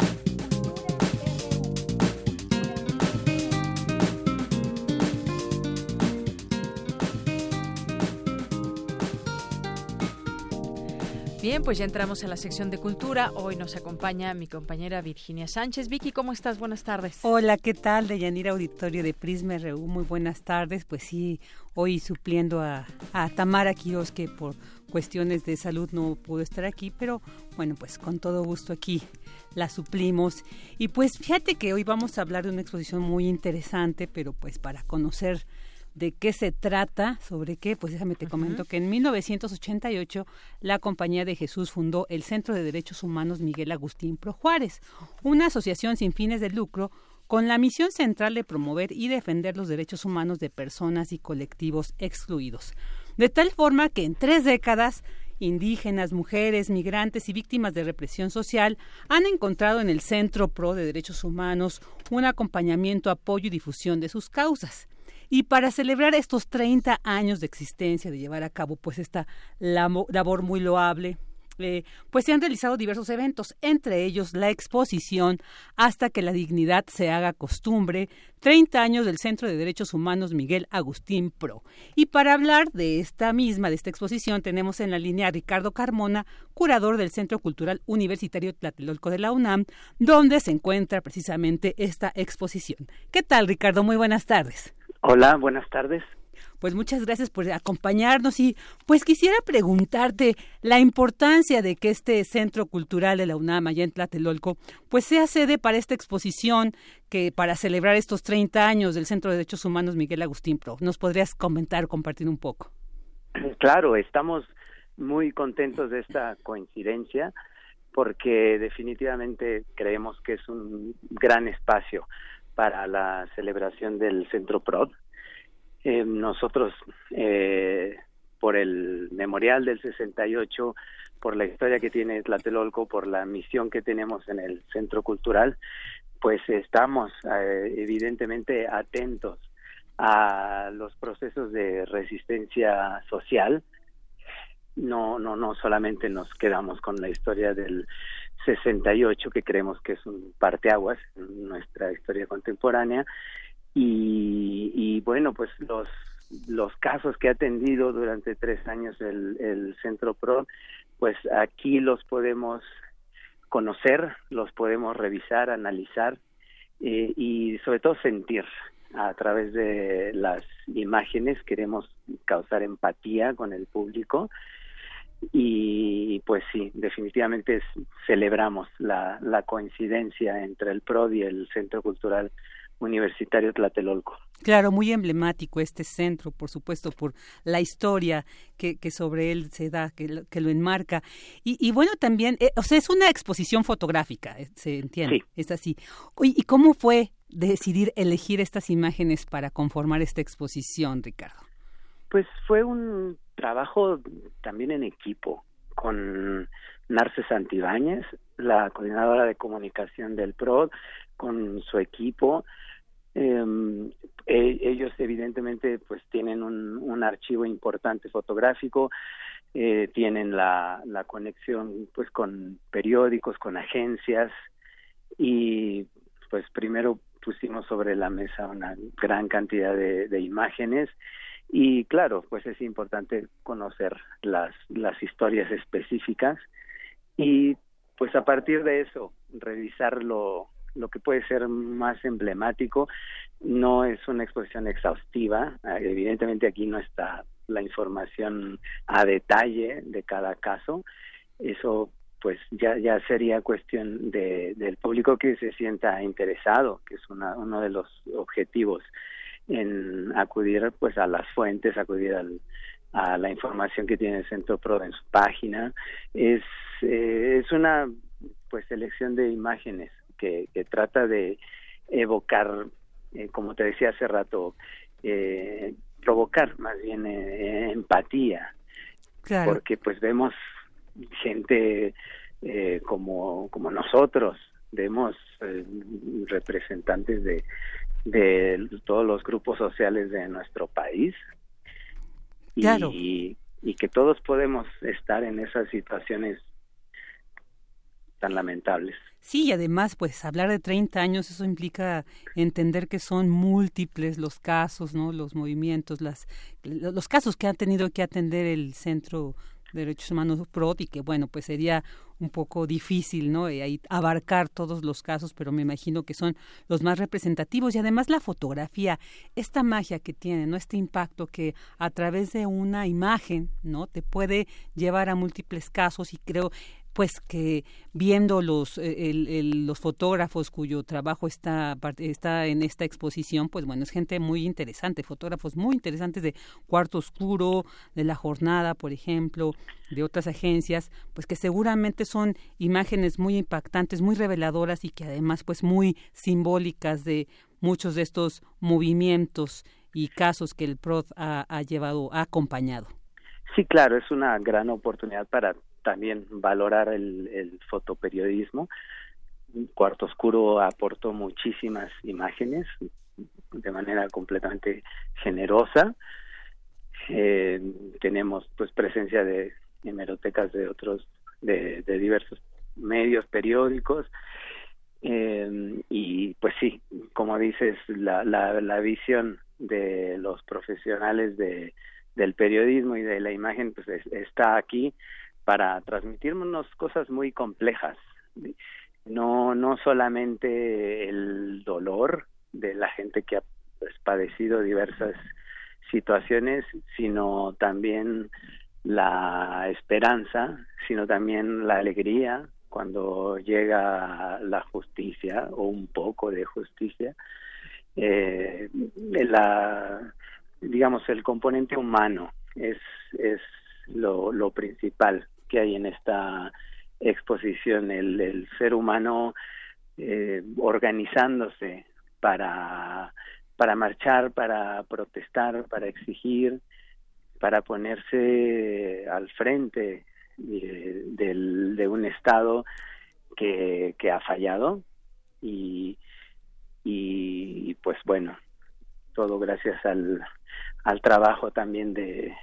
Pues ya entramos en la sección de cultura. Hoy nos acompaña mi compañera Virginia Sánchez. Vicky, ¿cómo estás? Buenas tardes.
Hola, ¿qué tal? De Yanira Auditorio de Prisma RU. Muy buenas tardes. Pues sí, hoy supliendo a, a Tamara Quiroz, que por cuestiones de salud no pudo estar aquí, pero bueno, pues con todo gusto aquí la suplimos. Y pues fíjate que hoy vamos a hablar de una exposición muy interesante, pero pues para conocer de qué se trata, sobre qué, pues déjame te comento que en 1988 la Compañía de Jesús fundó el Centro de Derechos Humanos Miguel Agustín Pro Juárez, una asociación sin fines de lucro con la misión central de promover y defender los derechos humanos de personas y colectivos excluidos. De tal forma que en tres décadas indígenas, mujeres, migrantes y víctimas de represión social han encontrado en el Centro Pro de Derechos Humanos un acompañamiento, apoyo y difusión de sus causas. Y para celebrar estos 30 años de existencia, de llevar a cabo pues esta labor muy loable, eh, pues se han realizado diversos eventos, entre ellos la exposición Hasta que la dignidad se haga costumbre, 30 años del Centro de Derechos Humanos Miguel Agustín Pro. Y para hablar de esta misma, de esta exposición, tenemos en la línea a Ricardo Carmona, curador del Centro Cultural Universitario Tlatelolco de la UNAM, donde se encuentra precisamente esta exposición. ¿Qué tal, Ricardo? Muy buenas tardes.
Hola, buenas tardes.
Pues muchas gracias por acompañarnos y pues quisiera preguntarte la importancia de que este Centro Cultural de la UNAM allá en Tlatelolco pues sea sede para esta exposición que para celebrar estos 30 años del Centro de Derechos Humanos Miguel Agustín Pro. ¿Nos podrías comentar, compartir un poco?
Claro, estamos muy contentos de esta coincidencia porque definitivamente creemos que es un gran espacio para la celebración del Centro PROD eh, nosotros, eh, por el memorial del 68, por la historia que tiene Tlatelolco, por la misión que tenemos en el centro cultural, pues estamos eh, evidentemente atentos a los procesos de resistencia social. No, no, no solamente nos quedamos con la historia del 68, que creemos que es un parteaguas en nuestra historia contemporánea, y, bueno, pues los, los casos que ha atendido durante tres años el, el Centro PRO, pues aquí los podemos conocer, los podemos revisar, analizar eh, y sobre todo sentir a través de las imágenes. Queremos causar empatía con el público y pues sí, definitivamente celebramos la, la coincidencia entre el PROD y el Centro Cultural Universitario Tlatelolco.
Claro, muy emblemático este centro, por supuesto, por la historia que, que sobre él se da, que lo, que lo enmarca. Y, bueno, también, eh, o sea, es una exposición fotográfica, eh, se entiende, sí. es así. ¿Y cómo fue decidir elegir estas imágenes para conformar esta exposición, Ricardo?
Pues fue un trabajo también en equipo con Narce Santibáñez, la coordinadora de comunicación del PROD, con su equipo, eh, ellos evidentemente pues tienen un, archivo importante fotográfico, eh, tienen la, conexión pues con periódicos, con agencias y pues primero pusimos sobre la mesa una gran cantidad de imágenes y claro pues es importante conocer las las historias específicas y pues a partir de eso revisar lo lo que puede ser más emblemático. No es una exposición exhaustiva, ah, evidentemente aquí no está la información a detalle de cada caso. Eso pues ya ya sería cuestión de, del público que se sienta interesado, que es una, uno de los objetivos en acudir pues a las fuentes, acudir al, a la información que tiene el Centro Pro en su página. Es eh, es una pues selección de imágenes que, trata de evocar, eh, como te decía hace rato, eh, provocar más bien eh, empatía, porque pues vemos gente como, como nosotros, vemos representantes de, de todos los grupos sociales de nuestro país y, y que todos podemos estar en esas situaciones tan lamentables.
Sí, y además, pues hablar de 30 años, eso implica entender que son múltiples los casos, ¿no? Los movimientos, las, los casos que ha tenido que atender el Centro Derechos Humanos PROD y que, bueno, pues sería un poco difícil, ¿no? Eh, abarcar todos los casos, pero me imagino que son los más representativos y además la fotografía, esta magia que tiene, ¿no? Este impacto que a través de una imagen, ¿no? Te puede llevar a múltiples casos y creo pues que viendo los eh, los fotógrafos cuyo trabajo está está en esta exposición pues bueno es gente muy interesante fotógrafos muy interesantes de cuarto oscuro de la jornada por ejemplo de otras agencias pues que seguramente son imágenes muy impactantes muy reveladoras y que además pues muy simbólicas de muchos de estos movimientos y casos que el PROD ha, ha llevado ha acompañado.
Sí, claro, es una gran oportunidad para también valorar el, el fotoperiodismo. Cuarto Oscuro aportó muchísimas imágenes de manera completamente generosa. Eh, tenemos pues presencia de hemerotecas de otros de, diversos medios periódicos eh, y pues sí como dices la, la, la visión de los profesionales de, del periodismo y de la imagen pues está aquí para transmitirnos cosas muy complejas no no solamente el dolor de la gente que ha pues, padecido diversas situaciones sino también la esperanza sino también la alegría cuando llega la justicia o un poco de justicia. Eh, la digamos el componente humano es es lo, principal que hay en esta exposición el, ser humano eh, organizándose para para marchar para protestar para exigir para ponerse al frente de, del, de un estado que, que ha fallado y, y pues bueno todo gracias al, al trabajo también de,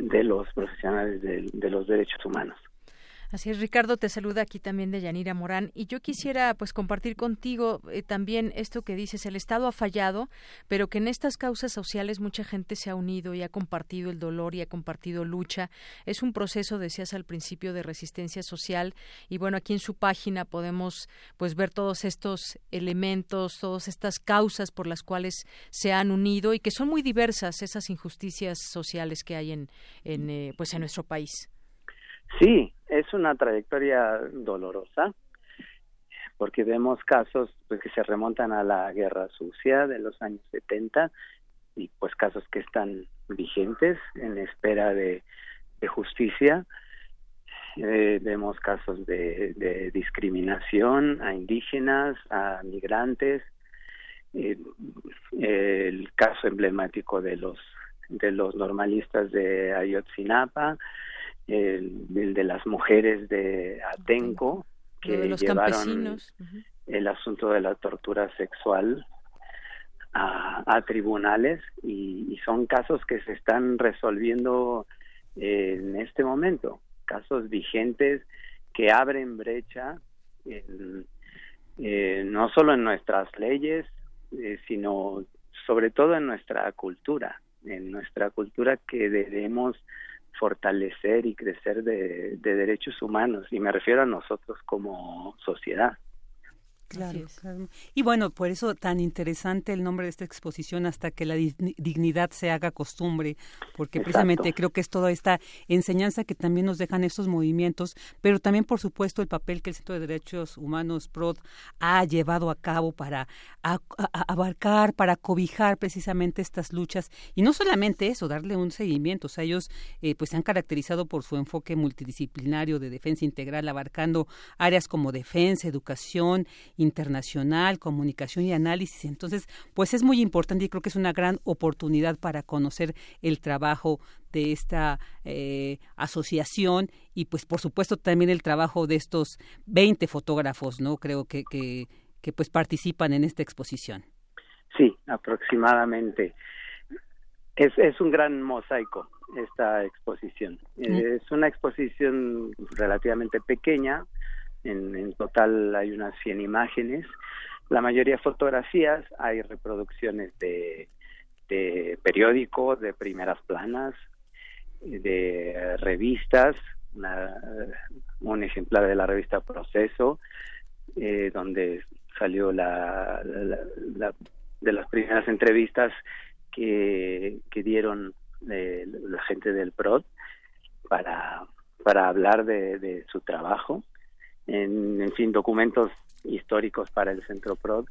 de los profesionales de los derechos humanos
Así es, Ricardo, te saluda aquí también de Yanira Morán y yo quisiera pues compartir contigo eh, también esto que dices, el Estado ha fallado, pero que en estas causas sociales mucha gente se ha unido y ha compartido el dolor y ha compartido lucha. Es un proceso, decías al principio, de resistencia social y bueno, aquí en su página podemos pues ver todos estos elementos, todas estas causas por las cuales se han unido y que son muy diversas esas injusticias sociales que hay en, en eh, pues en nuestro país.
Sí, es una trayectoria dolorosa porque vemos casos pues, que se remontan a la guerra sucia de los años 70 y pues casos que están vigentes en espera de, justicia. Eh, vemos casos de, discriminación a indígenas, a migrantes, eh, el caso emblemático de los de los normalistas de Ayotzinapa, el, de las mujeres de Atenco, que llevaron el asunto de la tortura sexual a, tribunales y, son casos que se están resolviendo en este momento, casos vigentes que abren brecha eh, no solo en nuestras leyes, eh, sino sobre todo en nuestra cultura, en nuestra cultura que debemos fortalecer y crecer de, derechos humanos y me refiero a nosotros como sociedad.
Claro, Y bueno, por eso tan interesante el nombre de esta exposición hasta que la dignidad se haga costumbre, porque precisamente creo que es toda esta enseñanza que también nos dejan estos movimientos, pero también por supuesto el papel que el Centro de Derechos Humanos PROD ha llevado a cabo para abarcar, para cobijar precisamente estas luchas. Y no solamente eso, darle un seguimiento, o sea, ellos eh, pues se han caracterizado por su enfoque multidisciplinario de defensa integral, abarcando áreas como defensa, educación, internacional, comunicación y análisis. Entonces, pues es muy importante y creo que es una gran oportunidad para conocer el trabajo de esta eh, asociación y pues por supuesto también el trabajo de estos 20 fotógrafos, ¿no? Creo que, que, que pues participan en esta exposición.
Sí, aproximadamente. Es, es un gran mosaico esta exposición. Es una exposición relativamente pequeña, en, total hay unas 100 imágenes, la mayoría fotografías, hay reproducciones de, periódicos, de primeras planas, de revistas, un ejemplar de la revista Proceso, eh, donde salió la, de las primeras entrevistas que, dieron eh, la gente del PROD para hablar de su trabajo en, fin, documentos históricos para el Centro PROD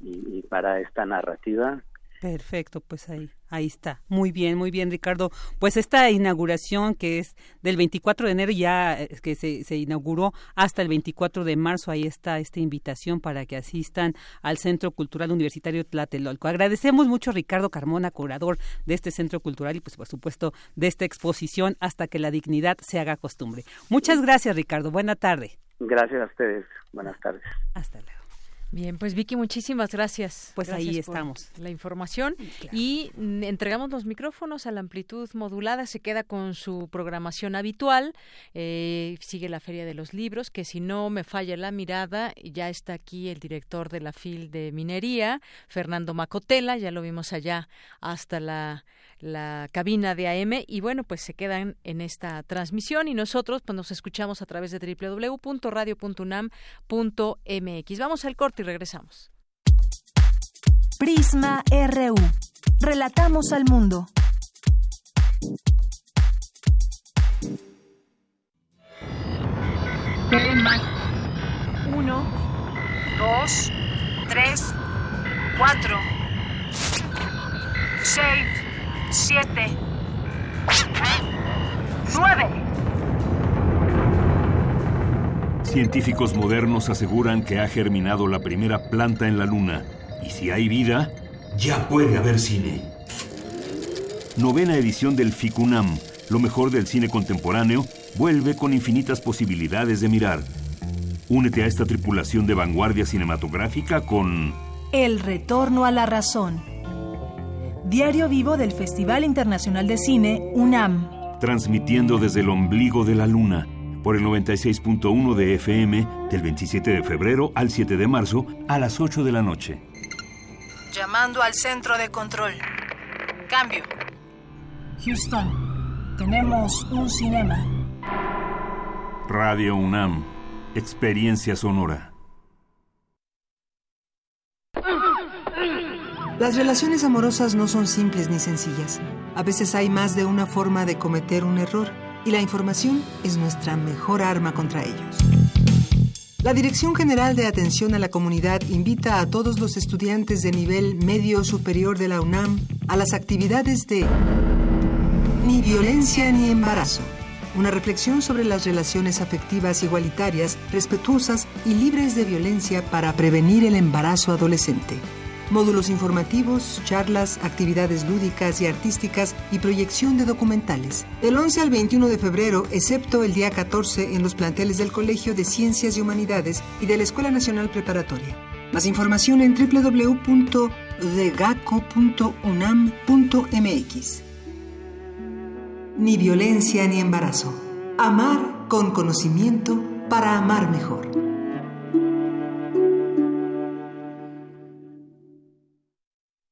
y, para esta narrativa.
Perfecto, pues ahí, ahí está. Muy bien, muy bien, Ricardo. Pues esta inauguración que es del 24 de enero ya eh, que se, se inauguró hasta el 24 de marzo, ahí está esta invitación para que asistan al Centro Cultural Universitario Tlatelolco. Agradecemos mucho a Ricardo Carmona, curador de este Centro Cultural y pues por supuesto de esta exposición hasta que la dignidad se haga costumbre. Muchas gracias, Ricardo. Buena tarde.
Gracias a ustedes. Buenas tardes.
Hasta luego.
Bien, pues Vicky, muchísimas gracias.
Pues ahí estamos.
La información y entregamos los micrófonos a la amplitud modulada. Se queda con su programación habitual. Eh, sigue la Feria de los Libros, que si no me falla la mirada, ya está aquí el director de la FIL de Minería, Fernando Macotela. Ya lo vimos allá hasta la la cabina de AM y bueno, pues se quedan en esta transmisión y nosotros pues nos escuchamos a través de www.radio.unam.mx. Vamos al corte y regresamos.
Prisma RU. Relatamos al mundo.
Uno, dos, tres, cuatro, seis. 7, 9.
Científicos modernos aseguran que ha germinado la primera planta en la Luna. Y si hay vida, ya puede haber cine. Novena edición del FICUNAM, lo mejor del cine contemporáneo, vuelve con infinitas posibilidades de mirar. Únete a esta tripulación de vanguardia cinematográfica con...
El retorno a la razón diario vivo del Festival Internacional de Cine UNAM.
Transmitiendo desde el ombligo de la luna por el 96.1 de FM del 27 de febrero al 7 de marzo a las 8 de la noche.
Llamando al centro de control. Cambio.
Houston, tenemos un cinema.
Radio UNAM, experiencia sonora.
Las relaciones amorosas no son simples ni sencillas. A veces hay más de una forma de cometer un error y la información es nuestra mejor arma contra ellos. La Dirección General de Atención a la Comunidad invita a todos los estudiantes de nivel medio superior de la UNAM a las actividades de Ni violencia ni embarazo. Una reflexión sobre las relaciones afectivas igualitarias, respetuosas y libres de violencia para prevenir el embarazo adolescente módulos informativos, charlas, actividades lúdicas y artísticas y proyección de documentales. Del 11 al 21 de febrero, excepto el día 14 en los planteles del Colegio de Ciencias y Humanidades y de la Escuela Nacional Preparatoria. Más información en www.degaco.unam.mx. Ni violencia ni embarazo. Amar con conocimiento para amar mejor.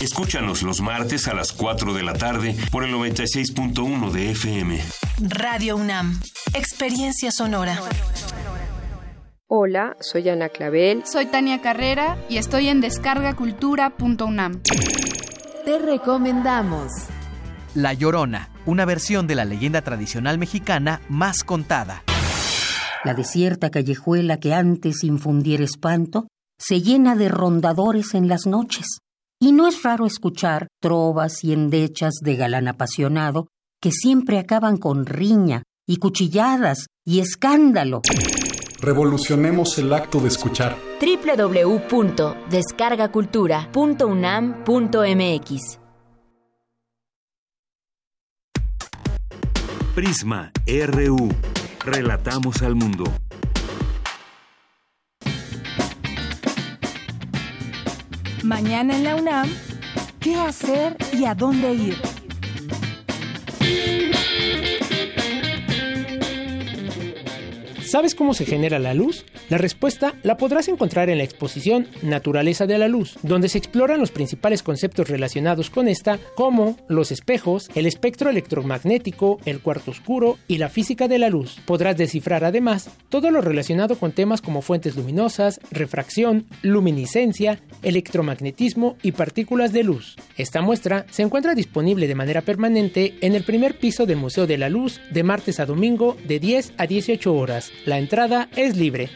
Escúchanos los martes a las 4 de la tarde por el 96.1 de FM.
Radio UNAM, Experiencia Sonora.
Hola, soy Ana Clavel.
Soy Tania Carrera y estoy en descargacultura.unam.
Te recomendamos.
La Llorona, una versión de la leyenda tradicional mexicana más contada.
La desierta callejuela que antes infundiera espanto se llena de rondadores en las noches y no es raro escuchar trovas y endechas de galán apasionado que siempre acaban con riña y cuchilladas y escándalo.
Revolucionemos el acto de escuchar.
www.descargacultura.unam.mx.
Prisma RU. Relatamos al mundo.
Mañana en la UNAM, ¿qué hacer y a dónde ir?
¿Sabes cómo se genera la luz? La respuesta la podrás encontrar en la exposición Naturaleza de la Luz, donde se exploran los principales conceptos relacionados con esta, como los espejos, el espectro electromagnético, el cuarto oscuro y la física de la luz. Podrás descifrar además todo lo relacionado con temas como fuentes luminosas, refracción, luminiscencia, electromagnetismo y partículas de luz. Esta muestra se encuentra disponible de manera permanente en el primer piso del Museo de la Luz de martes a domingo de 10 a 18 horas. La entrada es libre.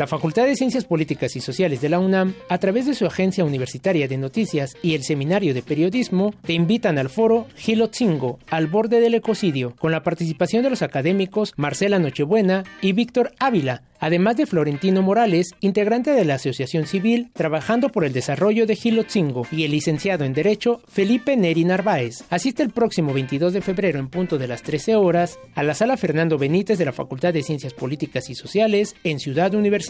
La Facultad de Ciencias Políticas y Sociales de la UNAM, a través de su agencia universitaria de noticias y el Seminario de Periodismo, te invitan al foro Gilotzingo, al borde del ecocidio, con la participación de los académicos Marcela Nochebuena y Víctor Ávila, además de Florentino Morales, integrante de la Asociación Civil trabajando por el desarrollo de Gilotzingo, y el licenciado en Derecho Felipe Neri Narváez. Asiste el próximo 22 de febrero en punto de las 13 horas a la sala Fernando Benítez de la Facultad de Ciencias Políticas y Sociales en Ciudad Universitaria.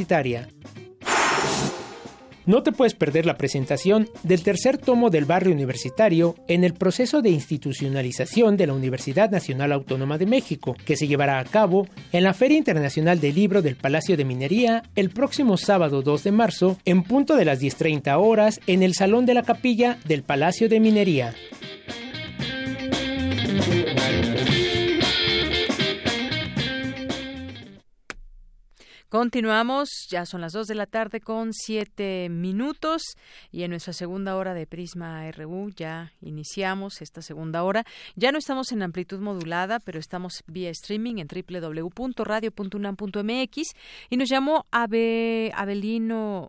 No te puedes perder la presentación del tercer tomo del barrio universitario en el proceso de institucionalización de la Universidad Nacional Autónoma de México, que se llevará a cabo en la Feria Internacional del Libro del Palacio de Minería el próximo sábado 2 de marzo en punto de las 10.30 horas en el Salón de la Capilla del Palacio de Minería.
Continuamos, ya son las 2 de la tarde con 7 minutos y en nuestra segunda hora de Prisma RU ya iniciamos esta segunda hora. Ya no estamos en amplitud modulada, pero estamos vía streaming en www.radio.unam.mx y nos llamó Abe, Abelino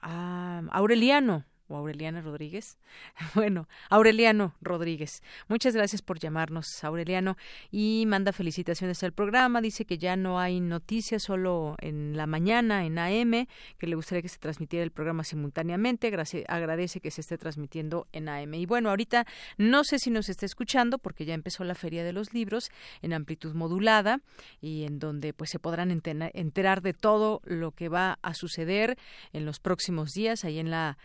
ah, Aureliano Aureliana Rodríguez. Bueno, Aureliano Rodríguez. Muchas gracias por llamarnos, Aureliano. Y manda felicitaciones al programa. Dice que ya no hay noticias, solo en la mañana, en AM, que le gustaría que se transmitiera el programa simultáneamente. agradece que se esté transmitiendo en AM. Y bueno, ahorita no sé si nos está escuchando, porque ya empezó la Feria de los Libros en amplitud modulada y en donde pues se podrán enterar de todo lo que va a suceder en los próximos días ahí en la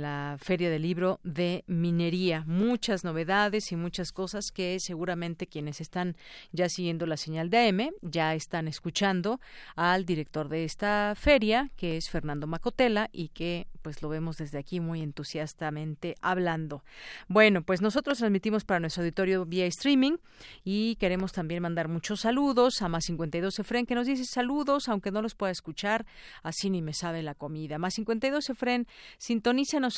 la Feria del Libro de Minería. Muchas novedades y muchas cosas que seguramente quienes están ya siguiendo la señal de AM ya están escuchando al director de esta feria, que es Fernando Macotela, y que pues lo vemos desde aquí muy entusiastamente hablando. Bueno, pues nosotros transmitimos para nuestro auditorio vía streaming y queremos también mandar muchos saludos a más 52 Efren que nos dice saludos, aunque no los pueda escuchar, así ni me sabe la comida. Más 52 Efren,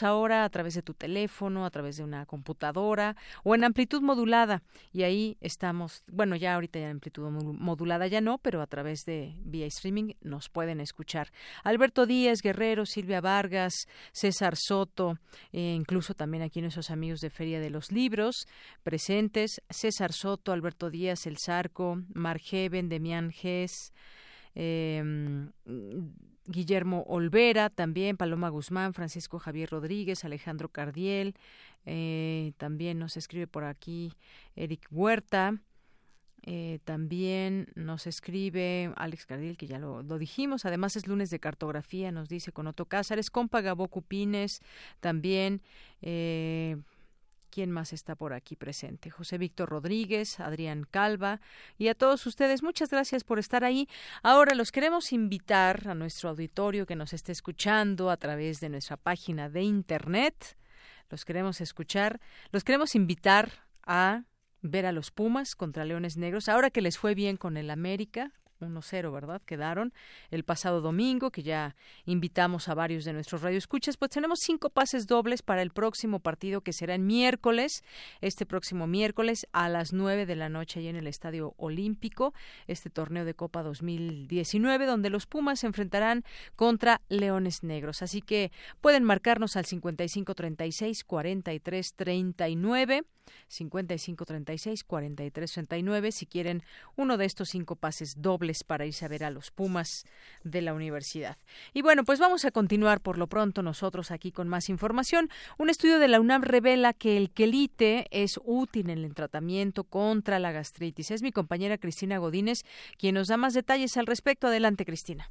ahora a través de tu teléfono, a través de una computadora o en amplitud modulada y ahí estamos, bueno, ya ahorita ya en amplitud modulada ya no, pero a través de vía streaming nos pueden escuchar. Alberto Díaz, Guerrero, Silvia Vargas, César Soto, e incluso también aquí nuestros amigos de Feria de los Libros presentes, César Soto, Alberto Díaz, El Zarco, Margeven, Demián Gess, em, Guillermo Olvera, también Paloma Guzmán, Francisco Javier Rodríguez, Alejandro Cardiel, eh, también nos escribe por aquí Eric Huerta, eh, también nos escribe Alex Cardil, que ya lo, dijimos. Además, es lunes de cartografía, nos dice con Otto Cázares, con Pagabocu Pines, también. Eh, ¿Quién más está por aquí presente? José Víctor Rodríguez, Adrián Calva y a todos ustedes, muchas gracias por estar ahí. Ahora los queremos invitar a nuestro auditorio que nos esté escuchando a través de nuestra página de internet. Los queremos escuchar, los queremos invitar a ver a los Pumas contra Leones Negros. Ahora que les fue bien con el América, 1-0, ¿verdad? Quedaron el pasado domingo, que ya invitamos a varios de nuestros radioescuchas, pues tenemos cinco pases dobles para el próximo partido que será el miércoles, este próximo miércoles a las 9 de la noche ahí en el Estadio Olímpico, este torneo de Copa 2019, donde los Pumas se enfrentarán contra Leones Negros. Así que pueden marcarnos al 55 36 43 39 55 36 43 39 si quieren uno de estos cinco pases dobles para irse a ver a los Pumas de la universidad. Y bueno, pues vamos a continuar por lo pronto nosotros aquí con más información. Un estudio de la UNAM revela que el quelite es útil en el tratamiento contra la gastritis. Es mi compañera Cristina Godínez quien nos da más detalles al respecto. Adelante, Cristina.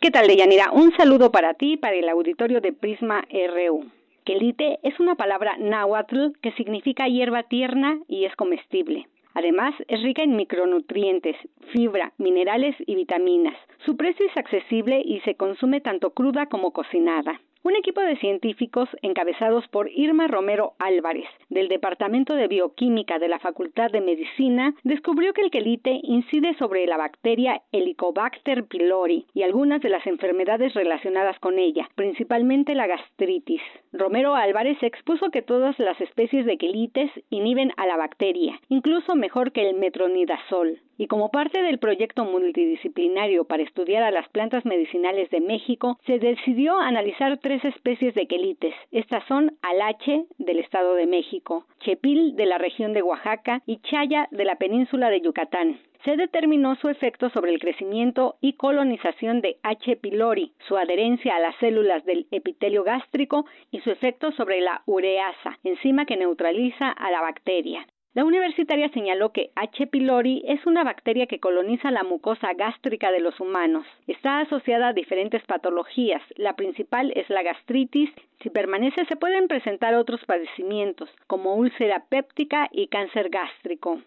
¿Qué tal, Deyanira? Un saludo para ti y para el auditorio de Prisma RU. Quelite es una palabra náhuatl que significa hierba tierna y es comestible. Además, es rica en micronutrientes, fibra, minerales y vitaminas. Su precio es accesible y se consume tanto cruda como cocinada. Un equipo de científicos encabezados por Irma Romero Álvarez, del Departamento de Bioquímica de la Facultad de Medicina, descubrió que el quelite incide sobre la bacteria Helicobacter pylori y algunas de las enfermedades relacionadas con ella, principalmente la gastritis. Romero Álvarez expuso que todas las especies de quelites inhiben a la bacteria, incluso mejor que el metronidazol. Y como parte del proyecto multidisciplinario para estudiar a las plantas medicinales de México, se decidió analizar tres especies de quelites. Estas son alache del Estado de México, chepil de la región de Oaxaca y chaya de la península de Yucatán se determinó su efecto sobre el crecimiento y colonización de H. pylori, su adherencia a las células del epitelio gástrico y su efecto sobre la ureasa, enzima que neutraliza a la bacteria. La universitaria señaló que H. pylori es una bacteria que coloniza la mucosa gástrica de los humanos. Está asociada a diferentes patologías. La principal es la gastritis. Si permanece se pueden presentar otros padecimientos, como úlcera péptica y cáncer gástrico.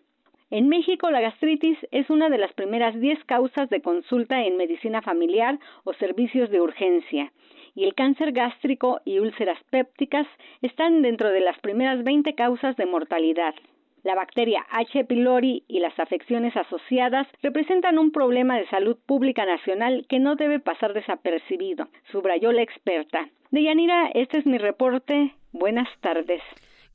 En México, la gastritis es una de las primeras 10 causas de consulta en medicina familiar o servicios de urgencia, y el cáncer gástrico y úlceras pépticas están dentro de las primeras 20 causas de mortalidad. La bacteria H. pylori y las afecciones asociadas representan un problema de salud pública nacional que no debe pasar desapercibido, subrayó la experta. Deyanira, este es mi reporte. Buenas tardes.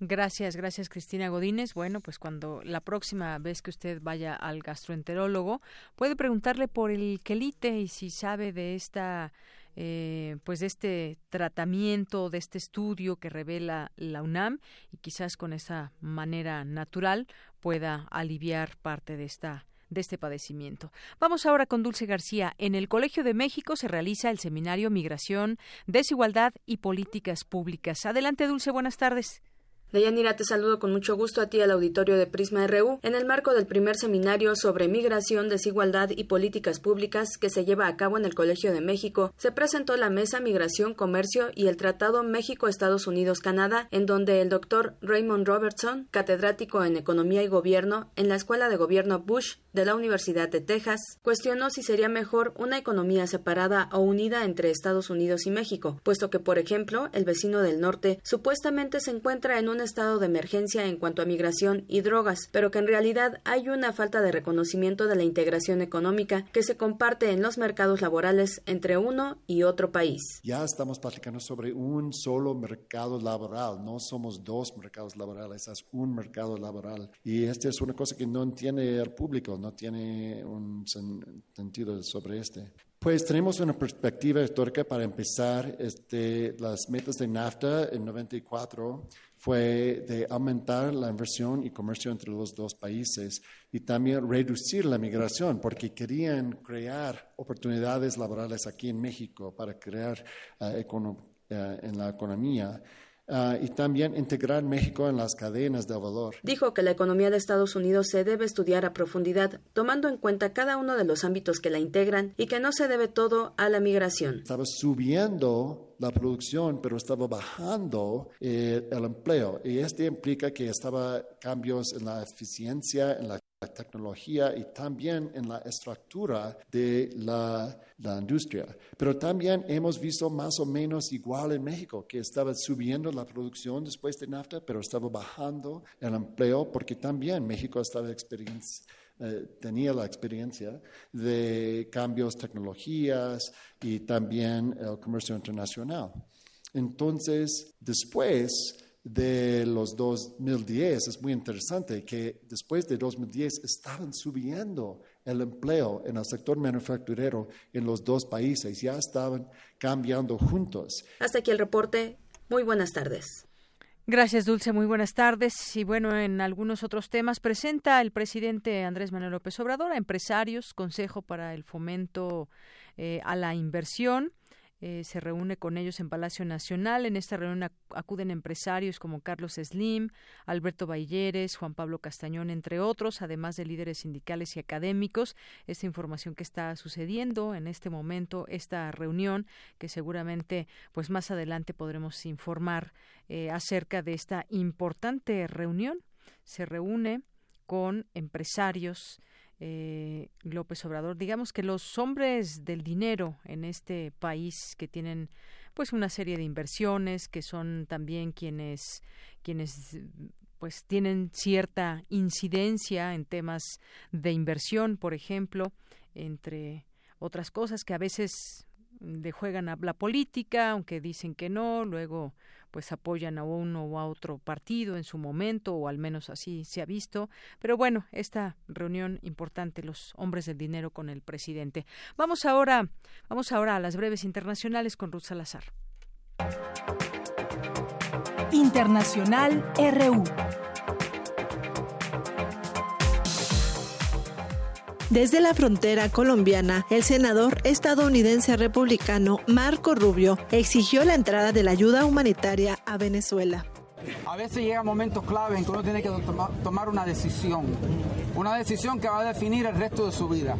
Gracias, gracias Cristina Godínez. Bueno, pues cuando la próxima vez que usted vaya al gastroenterólogo, puede preguntarle por el quelite y si sabe de esta eh, pues de este tratamiento, de este estudio que revela la UNAM y quizás con esa manera natural pueda aliviar parte de esta de este padecimiento. Vamos ahora con Dulce García. En el Colegio de México se realiza el seminario Migración, Desigualdad y Políticas Públicas. Adelante, Dulce, buenas tardes.
Deyanira, te saludo con mucho gusto a ti al auditorio de Prisma RU en el marco del primer seminario sobre migración, desigualdad y políticas públicas que se lleva a cabo en el Colegio de México. Se presentó la mesa Migración, Comercio y el Tratado México-Estados Unidos-Canadá, en donde el doctor Raymond Robertson, catedrático en Economía y Gobierno en la Escuela de Gobierno Bush de la Universidad de Texas, cuestionó si sería mejor una economía separada o unida entre Estados Unidos y México, puesto que, por ejemplo, el vecino del norte supuestamente se encuentra en un estado de emergencia en cuanto a migración y drogas, pero que en realidad hay una falta de reconocimiento de la integración económica que se comparte en los mercados laborales entre uno y otro país.
Ya estamos platicando sobre un solo mercado laboral, no somos dos mercados laborales, es un mercado laboral. Y esta es una cosa que no entiende el público, no tiene un sentido sobre este. Pues tenemos una perspectiva histórica para empezar. Este, las metas de NAFTA en 94 fue de aumentar la inversión y comercio entre los dos países y también reducir la migración, porque querían crear oportunidades laborales aquí en México para crear uh, en la economía. Uh, y también integrar México en las cadenas de valor.
Dijo que la economía de Estados Unidos se debe estudiar a profundidad, tomando en cuenta cada uno de los ámbitos que la integran y que no se debe todo a la migración.
Estaba subiendo la producción, pero estaba bajando eh, el empleo. Y esto implica que estaba cambios en la eficiencia, en la tecnología y también en la estructura de la, la, industria. Pero también hemos visto más o menos igual en México, que estaba subiendo la producción después de NAFTA, pero estaba bajando el empleo porque también México estaba eh, tenía la experiencia de cambios tecnologías y también el comercio internacional. Entonces, después de los 2010 es muy interesante que después de 2010 estaban subiendo el empleo en el sector manufacturero en los dos países, ya estaban cambiando juntos.
Hasta aquí el reporte. Muy buenas tardes.
Gracias, Dulce. Muy buenas tardes. Y bueno, en algunos otros temas presenta el presidente Andrés Manuel López Obrador a empresarios, Consejo para el Fomento eh, a la Inversión. Eh, se reúne con ellos en Palacio Nacional. En esta reunión acuden empresarios como Carlos Slim, Alberto Balleres, Juan Pablo Castañón, entre otros, además de líderes sindicales y académicos. Esta información que está sucediendo en este momento, esta reunión, que seguramente pues más adelante podremos informar eh, acerca de esta importante reunión. Se reúne con empresarios eh, López Obrador. Digamos que los hombres del dinero en este país que tienen pues una serie de inversiones, que son también quienes quienes pues tienen cierta incidencia en temas de inversión, por ejemplo, entre otras cosas que a veces le juegan a la política, aunque dicen que no, luego pues apoyan a uno o a otro partido en su momento o al menos así se ha visto. Pero bueno esta reunión importante los hombres del dinero con el presidente. Vamos ahora vamos ahora a las breves internacionales con Ruth Salazar.
Internacional RU
Desde la frontera colombiana, el senador estadounidense republicano Marco Rubio exigió la entrada de la ayuda humanitaria a Venezuela.
A veces llega momentos clave en que uno tiene que tomar una decisión, una decisión que va a definir el resto de su vida.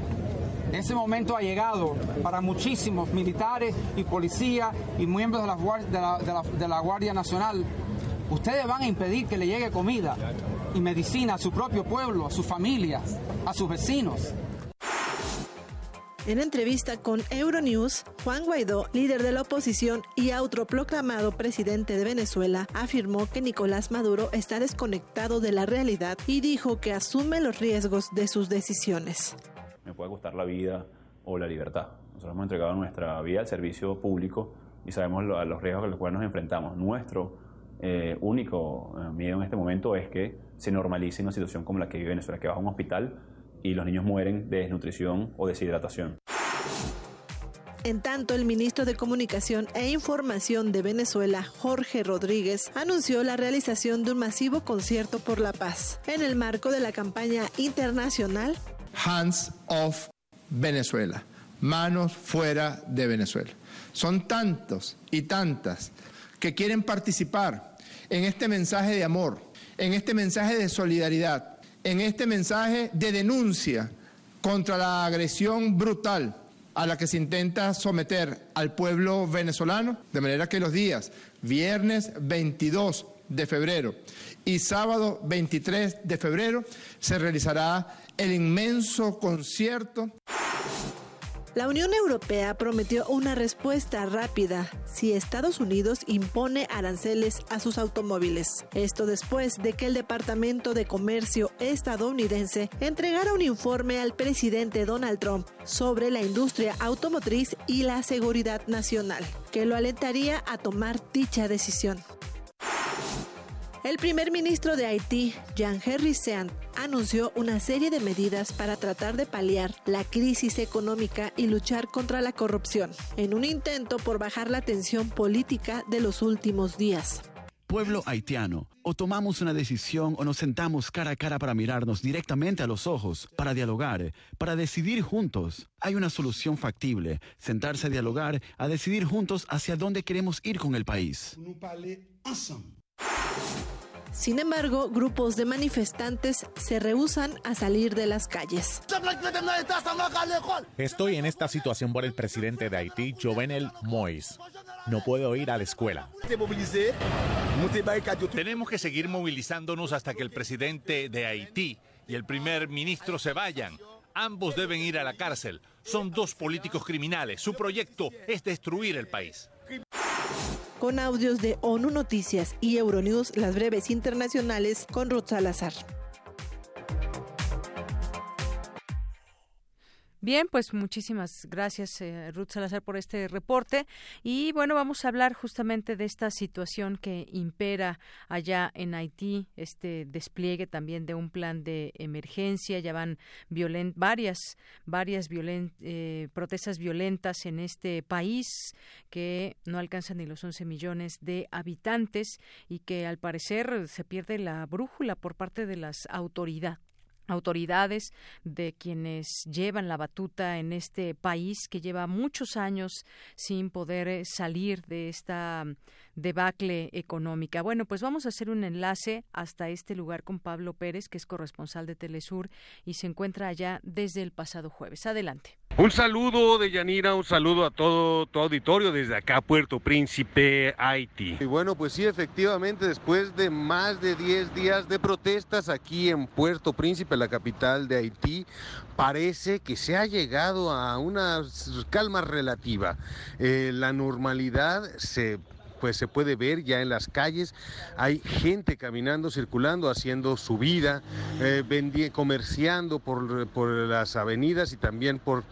Ese momento ha llegado para muchísimos militares y policías y miembros de la, de la Guardia Nacional. Ustedes van a impedir que le llegue comida y medicina a su propio pueblo, a sus familias, a sus vecinos.
En entrevista con Euronews, Juan Guaidó, líder de la oposición y autoproclamado presidente de Venezuela, afirmó que Nicolás Maduro está desconectado de la realidad y dijo que asume los riesgos de sus decisiones.
Me puede costar la vida o la libertad. Nosotros hemos entregado nuestra vida al servicio público y sabemos los riesgos a los cuales nos enfrentamos. Nuestro eh, único eh, miedo en este momento es que se normalice una situación como la que vive Venezuela, que va a un hospital y los niños mueren de desnutrición o deshidratación.
En tanto, el ministro de Comunicación e Información de Venezuela, Jorge Rodríguez, anunció la realización de un masivo concierto por la paz en el marco de la campaña internacional
Hands Off Venezuela, manos fuera de Venezuela. Son tantos y tantas que quieren participar en este mensaje de amor, en este mensaje de solidaridad, en este mensaje de denuncia contra la agresión brutal a la que se intenta someter al pueblo venezolano, de manera que los días viernes 22 de febrero y sábado 23 de febrero se realizará el inmenso concierto
la Unión Europea prometió una respuesta rápida si Estados Unidos impone aranceles a sus automóviles. Esto después de que el Departamento de Comercio estadounidense entregara un informe al presidente Donald Trump sobre la industria automotriz y la seguridad nacional, que lo alentaría a tomar dicha decisión. El primer ministro de Haití, Jean-Henry Sean, anunció una serie de medidas para tratar de paliar la crisis económica y luchar contra la corrupción, en un intento por bajar la tensión política de los últimos días.
Pueblo haitiano, o tomamos una decisión o nos sentamos cara a cara para mirarnos directamente a los ojos, para dialogar, para decidir juntos. Hay una solución factible, sentarse a dialogar, a decidir juntos hacia dónde queremos ir con el país.
Sin embargo, grupos de manifestantes se rehusan a salir de las calles.
Estoy en esta situación por el presidente de Haití, Jovenel Moïse. No puedo ir a la escuela.
Tenemos que seguir movilizándonos hasta que el presidente de Haití y el primer ministro se vayan. Ambos deben ir a la cárcel. Son dos políticos criminales. Su proyecto es destruir el país
con audios de ONU Noticias y Euronews, las breves internacionales con Ruth Salazar.
Bien, pues muchísimas gracias, eh, Ruth Salazar, por este reporte. Y bueno, vamos a hablar justamente de esta situación que impera allá en Haití, este despliegue también de un plan de emergencia. Ya van varias, varias eh, protestas violentas en este país que no alcanzan ni los 11 millones de habitantes y que al parecer se pierde la brújula por parte de las autoridades autoridades de quienes llevan la batuta en este país que lleva muchos años sin poder eh, salir de esta mm, debacle económica. Bueno, pues vamos a hacer un enlace hasta este lugar con Pablo Pérez, que es corresponsal de Telesur y se encuentra allá desde el pasado jueves. Adelante.
Un saludo de Yanira, un saludo a todo tu auditorio desde acá, Puerto Príncipe, Haití.
Y bueno, pues sí, efectivamente, después de más de 10 días de protestas aquí en Puerto Príncipe, la capital de Haití, parece que se ha llegado a una calma relativa. Eh, la normalidad se pues se puede ver ya en las calles. Hay gente caminando, circulando, haciendo su vida, eh, comerciando por, por las avenidas y también por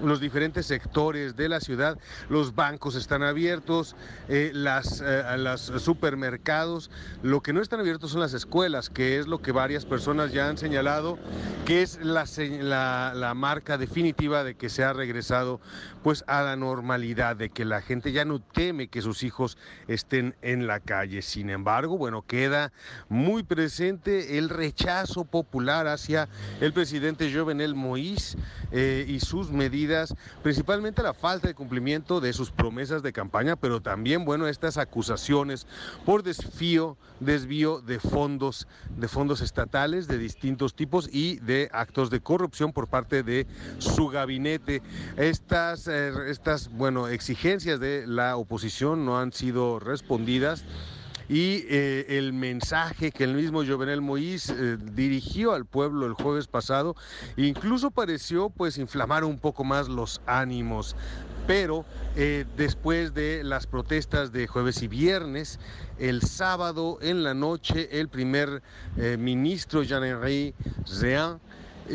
los diferentes sectores de la ciudad. Los bancos están abiertos, eh, las, eh, los supermercados. Lo que no están abiertos son las escuelas, que es lo que varias personas ya han señalado, que es la, la, la marca definitiva de que se ha regresado pues a la normalidad, de que la gente ya no teme que sus hijos estén en la calle. Sin embargo, bueno, queda muy presente el rechazo popular hacia el presidente Jovenel Moïse eh, y sus medidas, principalmente la falta de cumplimiento de sus promesas de campaña, pero también, bueno, estas acusaciones por desvío, desvío de fondos, de fondos estatales de distintos tipos y de actos de corrupción por parte de su gabinete. Estas, eh, estas bueno, exigencias de la oposición no han sido respondidas y eh, el mensaje que el mismo Jovenel Moïse eh, dirigió al pueblo el jueves pasado incluso pareció pues inflamar un poco más los ánimos. Pero eh, después de las protestas de jueves y viernes, el sábado en la noche, el primer ministro Jean-Henri Zean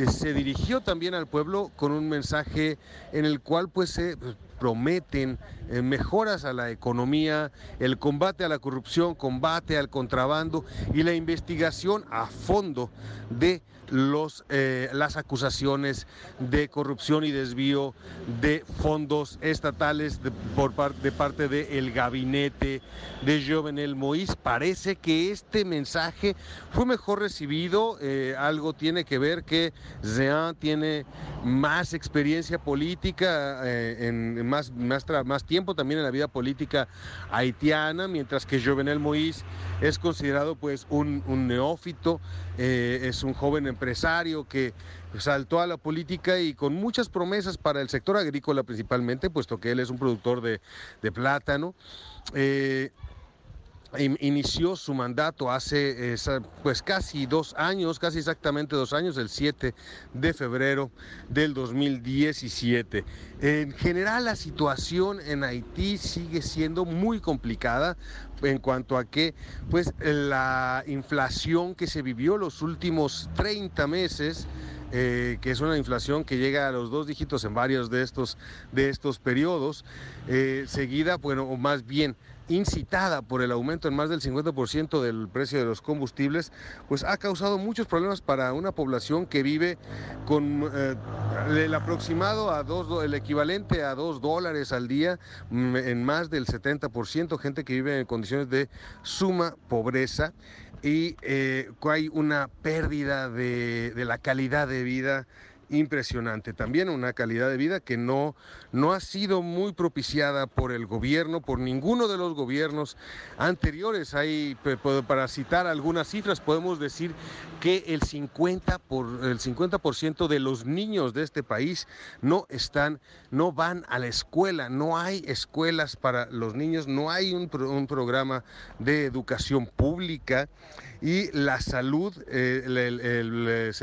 se dirigió también al pueblo con un mensaje en el cual pues se prometen eh, mejoras a la economía, el combate a la corrupción, combate al contrabando y la investigación a fondo de los, eh, las acusaciones de corrupción y desvío de fondos estatales por parte de parte del gabinete de Jovenel Moïse. Parece que este mensaje fue mejor recibido, eh, algo tiene que ver que Zean tiene más experiencia política, eh, en más, más, más tiempo también en la vida política haitiana, mientras que Jovenel Moïse es considerado pues un, neófito, es un joven empresario que saltó a la política y con muchas promesas para el sector agrícola principalmente, puesto que él es un productor de, plátano. Eh, inició su mandato hace pues casi dos años, casi exactamente dos años, el 7 de febrero del 2017. En general la situación en Haití sigue siendo muy complicada en cuanto a que pues la inflación que se vivió los últimos 30 meses eh, que es una inflación que llega a los dos dígitos en varios de estos, de estos periodos, eh, seguida, bueno, o más bien incitada por el aumento en más del 50% del precio de los combustibles, pues ha causado muchos problemas para una población que vive con eh, el aproximado a dos, el equivalente a dos dólares al día, mm, en más del 70%, gente que vive en condiciones de suma pobreza. Y eh, hay una pérdida de, de la calidad de vida impresionante. También una calidad de vida que no, no ha sido muy propiciada por el gobierno, por ninguno de los gobiernos anteriores. Hay, para citar algunas cifras, podemos decir que el 50%, por, el 50 de los niños de este país no están, no van a la escuela, no hay escuelas para los niños, no hay un, un programa de educación pública y la salud, eh,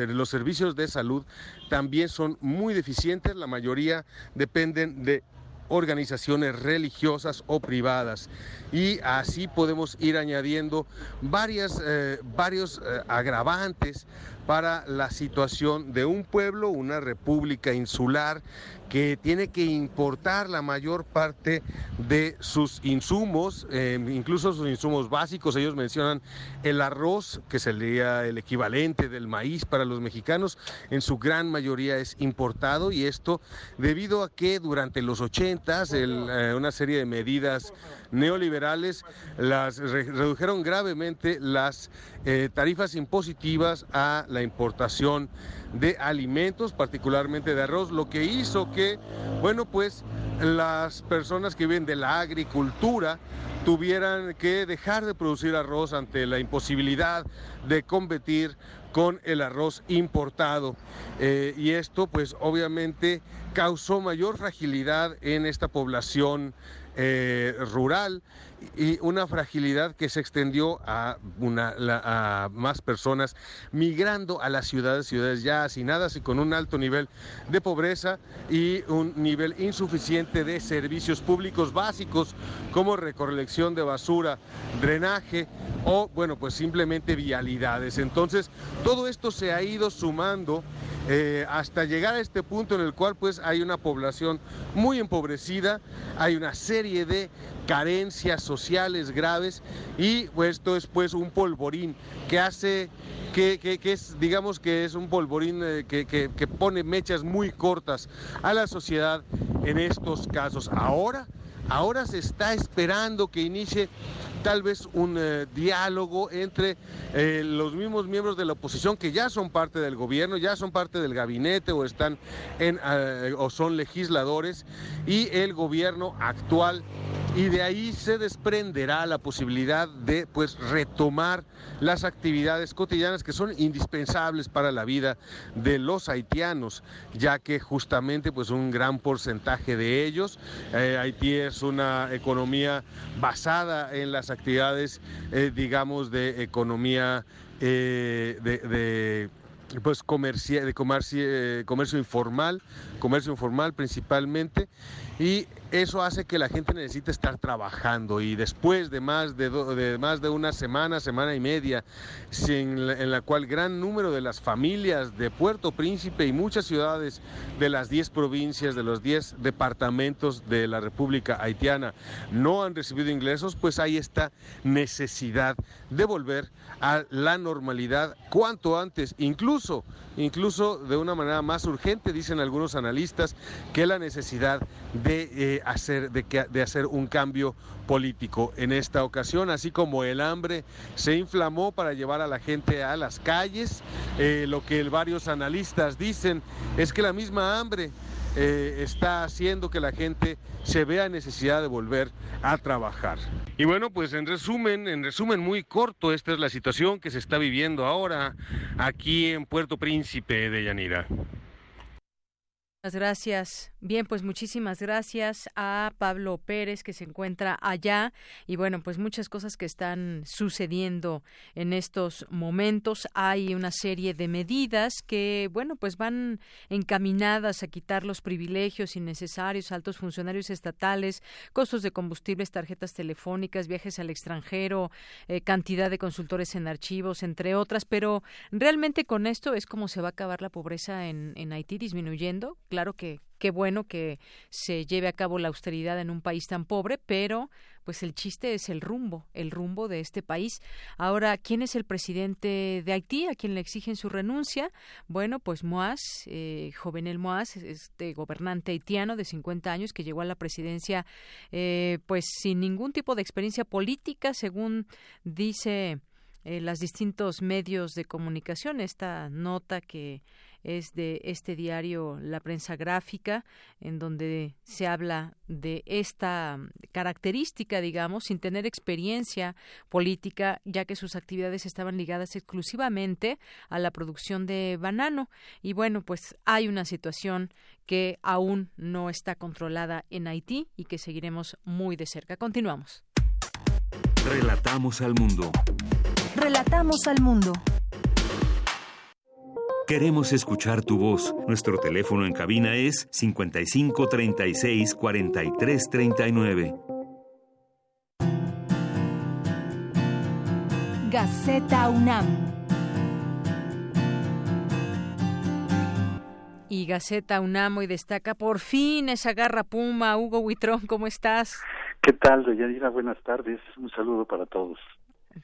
los servicios de salud también son muy deficientes, la mayoría dependen de organizaciones religiosas o privadas. Y así podemos ir añadiendo eh, varios eh, agravantes para la situación de un pueblo, una república insular que tiene que importar la mayor parte de sus insumos, eh, incluso sus insumos básicos. Ellos mencionan el arroz, que sería el equivalente del maíz para los mexicanos, en su gran mayoría es importado y esto debido a que durante los 80 eh, una serie de medidas neoliberales las redujeron gravemente las eh, tarifas impositivas a la importación de alimentos, particularmente de arroz, lo que hizo que, bueno, pues las personas que viven de la agricultura tuvieran que dejar de producir arroz ante la imposibilidad de competir con el arroz importado. Eh, y esto pues obviamente causó mayor fragilidad en esta población eh, rural y una fragilidad que se extendió a, una, a más personas migrando a las ciudades, ciudades ya hacinadas y con un alto nivel de pobreza y un nivel insuficiente de servicios públicos básicos como recolección de basura, drenaje o, bueno, pues simplemente vialidades. Entonces, todo esto se ha ido sumando eh, hasta llegar a este punto en el cual pues hay una población muy empobrecida, hay una serie de carencias sociales graves y pues, esto es pues un polvorín que hace que, es, digamos que es un polvorín eh, que, que, pone mechas muy cortas a la sociedad en estos casos. Ahora, ahora se está esperando que inicie tal vez un eh, diálogo entre eh, los mismos miembros de la oposición que ya son parte del gobierno, ya son parte del gabinete o están en eh, o son legisladores y el gobierno actual y de ahí se desprenderá la posibilidad de pues retomar las actividades cotidianas que son indispensables para la vida de los haitianos, ya que justamente pues un gran porcentaje de ellos, Haití es una economía basada en las actividades, eh, digamos, de economía, eh, de, pues comercio, de comercio, eh, comercio informal, comercio informal principalmente, y eso hace que la gente necesite estar trabajando y después de más de, más de una semana, semana y media, en la cual gran número de las familias de Puerto Príncipe y muchas ciudades de las 10 provincias, de los 10 departamentos de la República Haitiana no han recibido ingresos, pues hay esta necesidad de volver a la normalidad cuanto antes, incluso, incluso de una manera más urgente, dicen algunos analistas, que la necesidad de eh, hacer, de, que, de hacer un cambio político en esta ocasión, así como el hambre se inflamó para llevar a la gente a las calles. Eh, lo que varios analistas dicen es que la misma hambre eh, está haciendo que la gente se vea necesidad de volver a trabajar. Y bueno, pues en resumen, en resumen muy corto, esta es la situación que se está viviendo ahora aquí en Puerto Príncipe de Yanira.
Gracias. Bien, pues muchísimas gracias a Pablo Pérez que se encuentra allá. Y bueno, pues muchas cosas que están sucediendo en estos momentos. Hay una serie de medidas que bueno, pues van encaminadas a quitar los privilegios innecesarios altos funcionarios estatales, costos de combustibles, tarjetas telefónicas, viajes al extranjero, eh, cantidad de consultores en archivos, entre otras, pero realmente con esto es como se va a acabar la pobreza en, en Haití disminuyendo. Claro que qué bueno que se lleve a cabo la austeridad en un país tan pobre, pero pues el chiste es el rumbo, el rumbo de este país. Ahora, ¿quién es el presidente de Haití? ¿A quién le exigen su renuncia? Bueno, pues Moaz, eh, Jovenel Moaz, este gobernante haitiano de 50 años que llegó a la presidencia eh, pues sin ningún tipo de experiencia política, según dice eh, los distintos medios de comunicación. Esta nota que es de este diario La Prensa Gráfica, en donde se habla de esta característica, digamos, sin tener experiencia política, ya que sus actividades estaban ligadas exclusivamente a la producción de banano. Y bueno, pues hay una situación que aún no está controlada en Haití y que seguiremos muy de cerca. Continuamos.
Relatamos al mundo.
Relatamos al mundo.
Queremos escuchar tu voz. Nuestro teléfono en cabina es 55 36 43 39.
Gaceta UNAM.
Y Gaceta UNAM hoy destaca por fin esa garra puma. Hugo Huitrón, ¿cómo estás?
¿Qué tal, Deyanira? Buenas tardes. Un saludo para todos.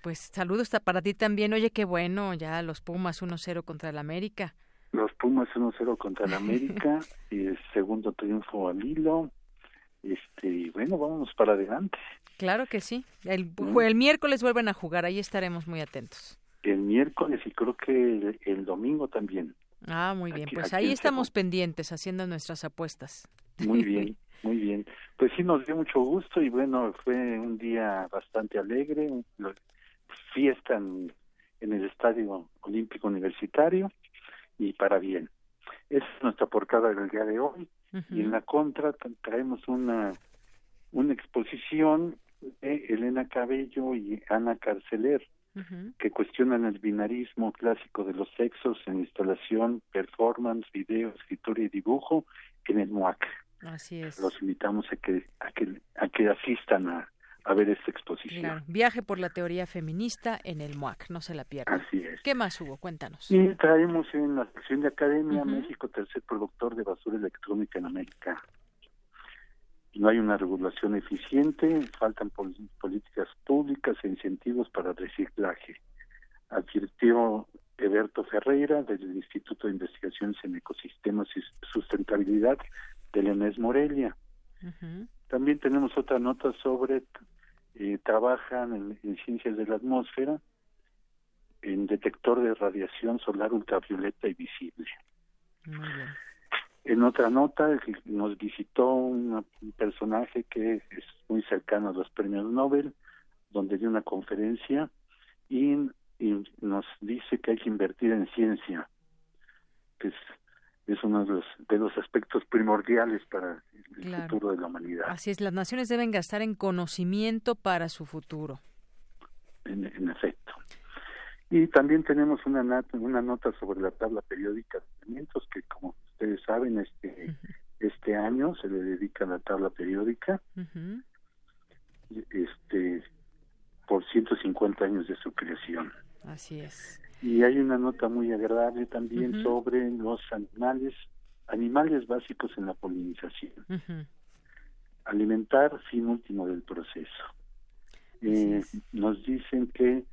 Pues saludos para ti también. Oye, qué bueno, ya los Pumas 1-0 contra el América.
Los Pumas 1-0 contra el América y el segundo triunfo al hilo. Este, y bueno, vamos para adelante.
Claro que sí. El, el miércoles vuelven a jugar, ahí estaremos muy atentos.
El miércoles y creo que el, domingo también.
Ah, muy bien. pues ahí estamos pendientes haciendo nuestras apuestas.
Muy bien. Muy bien, pues sí nos dio mucho gusto y bueno, fue un día bastante alegre, fiesta en, el Estadio Olímpico Universitario y para bien. Esa es nuestra portada del día de hoy y en la contra traemos una, una exposición de Elena Cabello y Ana Carceler que cuestionan el binarismo clásico de los sexos en instalación, performance, video, escritura y dibujo en el MOAC.
Así es.
Los invitamos a que, a que, a que asistan a, a ver esta exposición.
Viaje por la teoría feminista en el MOAC, no se la pierdan.
Así es.
¿Qué más hubo? Cuéntanos.
Y traemos en la sección de Academia México, tercer productor de basura electrónica en América. No hay una regulación eficiente, faltan políticas públicas e incentivos para reciclaje. Advirtió Eberto Ferreira del Instituto de Investigaciones en Ecosistemas y Sustentabilidad de Leonés Morelia. También tenemos otra nota sobre eh, trabajan en, ciencias de la atmósfera en detector de radiación solar ultravioleta y visible. En otra nota nos visitó un personaje que es muy cercano a los premios Nobel, donde dio una conferencia y, y nos dice que hay que invertir en ciencia, que es es uno de los, de los aspectos primordiales para el futuro de la humanidad.
Así es, las naciones deben gastar en conocimiento para su futuro.
En, efecto. Y también tenemos una, una nota sobre la tabla periódica de alimentos que, como ustedes saben, este, este año se le dedica a la tabla periódica. este por 150 años de su creación.
Así es.
Y hay una nota muy agradable también sobre los animales, animales básicos en la polinización. Alimentar fin último del proceso. Eh, nos dicen que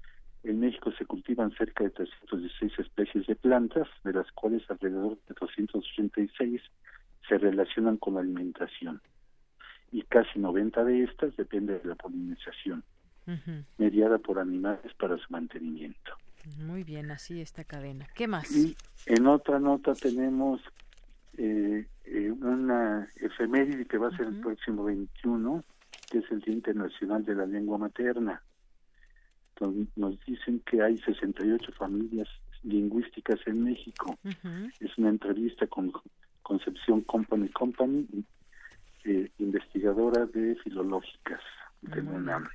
en México se cultivan cerca de 316 especies de plantas, de las cuales alrededor de 286 se relacionan con la alimentación. Y casi 90 de estas dependen de la polinización, mediada por animales para su mantenimiento.
Muy bien, así esta cadena. ¿Qué más?
Y en otra nota tenemos eh, eh, una efeméride que va a ser el próximo 21, que es el Día Internacional de la Lengua Materna. nos dicen que hay 68 familias lingüísticas en México. Es una entrevista con Concepción Company Company, eh, investigadora de filológicas de UNAM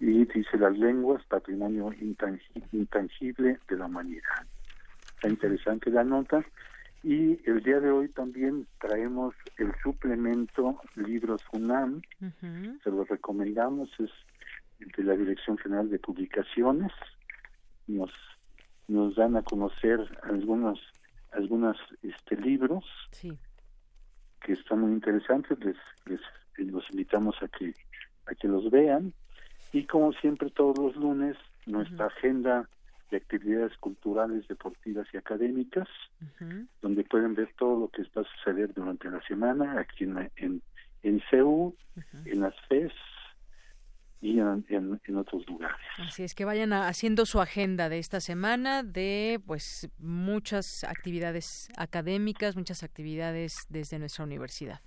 y dice las lenguas, patrimonio intangible de la humanidad. Está interesante la nota. Y el día de hoy también traemos el suplemento Libros UNAM, se lo recomendamos, es de la Dirección General de Publicaciones, nos, nos dan a conocer algunos algunos este libros que están muy interesantes, les, les los invitamos a que a que los vean y como siempre todos los lunes, nuestra agenda de actividades culturales, deportivas y académicas, donde pueden ver todo lo que va a suceder durante la semana aquí en, en, en CEU, en las FES y en, en, otros lugares.
Así es que vayan haciendo su agenda de esta semana de pues muchas actividades académicas, muchas actividades desde nuestra universidad.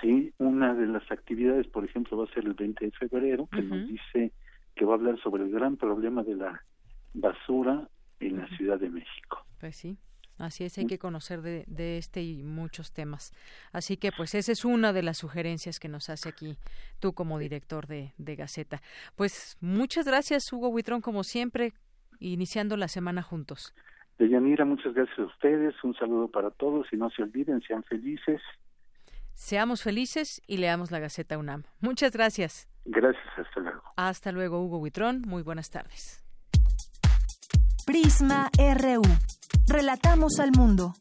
Sí, una de las actividades, por ejemplo, va a ser el 20 de febrero, que nos dice que va a hablar sobre el gran problema de la basura en la Ciudad de México.
Pues sí. Así es, hay que conocer de, de, este y muchos temas. Así que, pues, esa es una de las sugerencias que nos hace aquí tú como director de, de Gaceta. Pues, muchas gracias, Hugo Huitrón, como siempre, iniciando la semana juntos.
Deyanira, muchas gracias a ustedes, un saludo para todos y no se olviden, sean felices.
Seamos felices y leamos la Gaceta UNAM. Muchas gracias.
Gracias, hasta luego.
Hasta luego, Hugo Huitrón. Muy buenas tardes.
Prisma RU. Relatamos al mundo.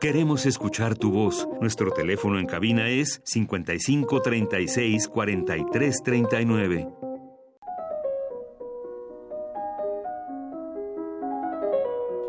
Queremos escuchar tu voz. Nuestro teléfono en cabina es 55 36 43 39.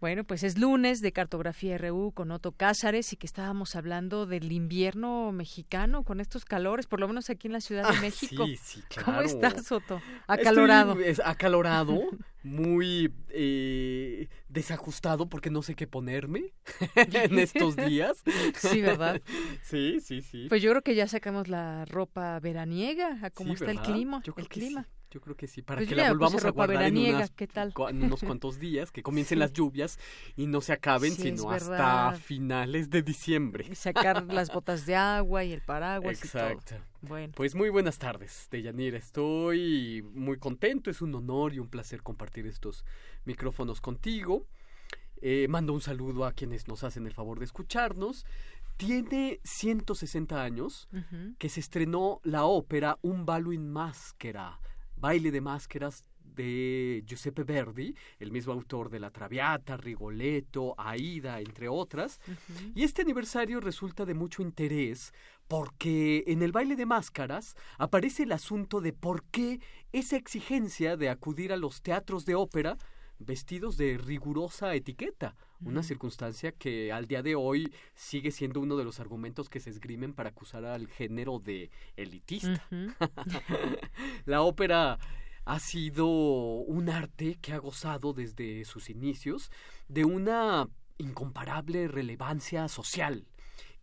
Bueno, pues es lunes de Cartografía RU con Otto Cázares y que estábamos hablando del invierno mexicano con estos calores, por lo menos aquí en la Ciudad de
Ah,
México.
sí, sí, claro.
¿Cómo estás, Otto? Acalorado.
Estoy, es acalorado, muy eh, desajustado porque no sé qué ponerme en estos días.
Sí, ¿verdad?
Sí, sí, sí.
Pues yo creo que ya sacamos la ropa veraniega a cómo
Sí,
está
¿verdad?
el clima.
Yo creo
el
que
clima.
sí, Yo creo que sí, para
Pues
que la volvamos a guardar en,
veraniega,
unas-
¿qué tal?
cu- en unos cuantos días, que comiencen
Sí.
las lluvias y no se acaben,
Sí,
sino hasta finales de diciembre.
Y sacar las botas de agua y el paraguas
Exacto.
y todo. Bueno.
Pues muy buenas tardes, Deyanira. Estoy muy contento, es un honor y un placer compartir estos micrófonos contigo. Eh, mando un saludo a quienes nos hacen el favor de escucharnos. Tiene 160 años que se estrenó la ópera Un ballo in maschera, baile de máscaras de Giuseppe Verdi, el mismo autor de La Traviata, Rigoletto, Aida, entre otras. Y este aniversario resulta de mucho interés porque en el baile de máscaras aparece el asunto de por qué esa exigencia de acudir a los teatros de ópera vestidos de rigurosa etiqueta, una circunstancia que al día de hoy sigue siendo uno de los argumentos que se esgrimen para acusar al género de elitista. La ópera ha sido un arte que ha gozado desde sus inicios de una incomparable relevancia social.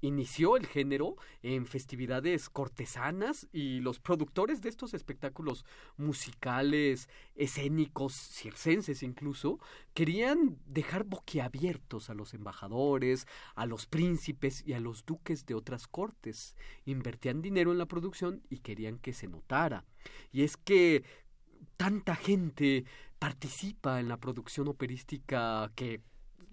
Inició el género en festividades cortesanas y los productores de estos espectáculos musicales, escénicos, circenses incluso, querían dejar boquiabiertos a los embajadores, a los príncipes y a los duques de otras cortes. Invertían dinero en la producción y querían que se notara. Y es que tanta gente participa en la producción operística que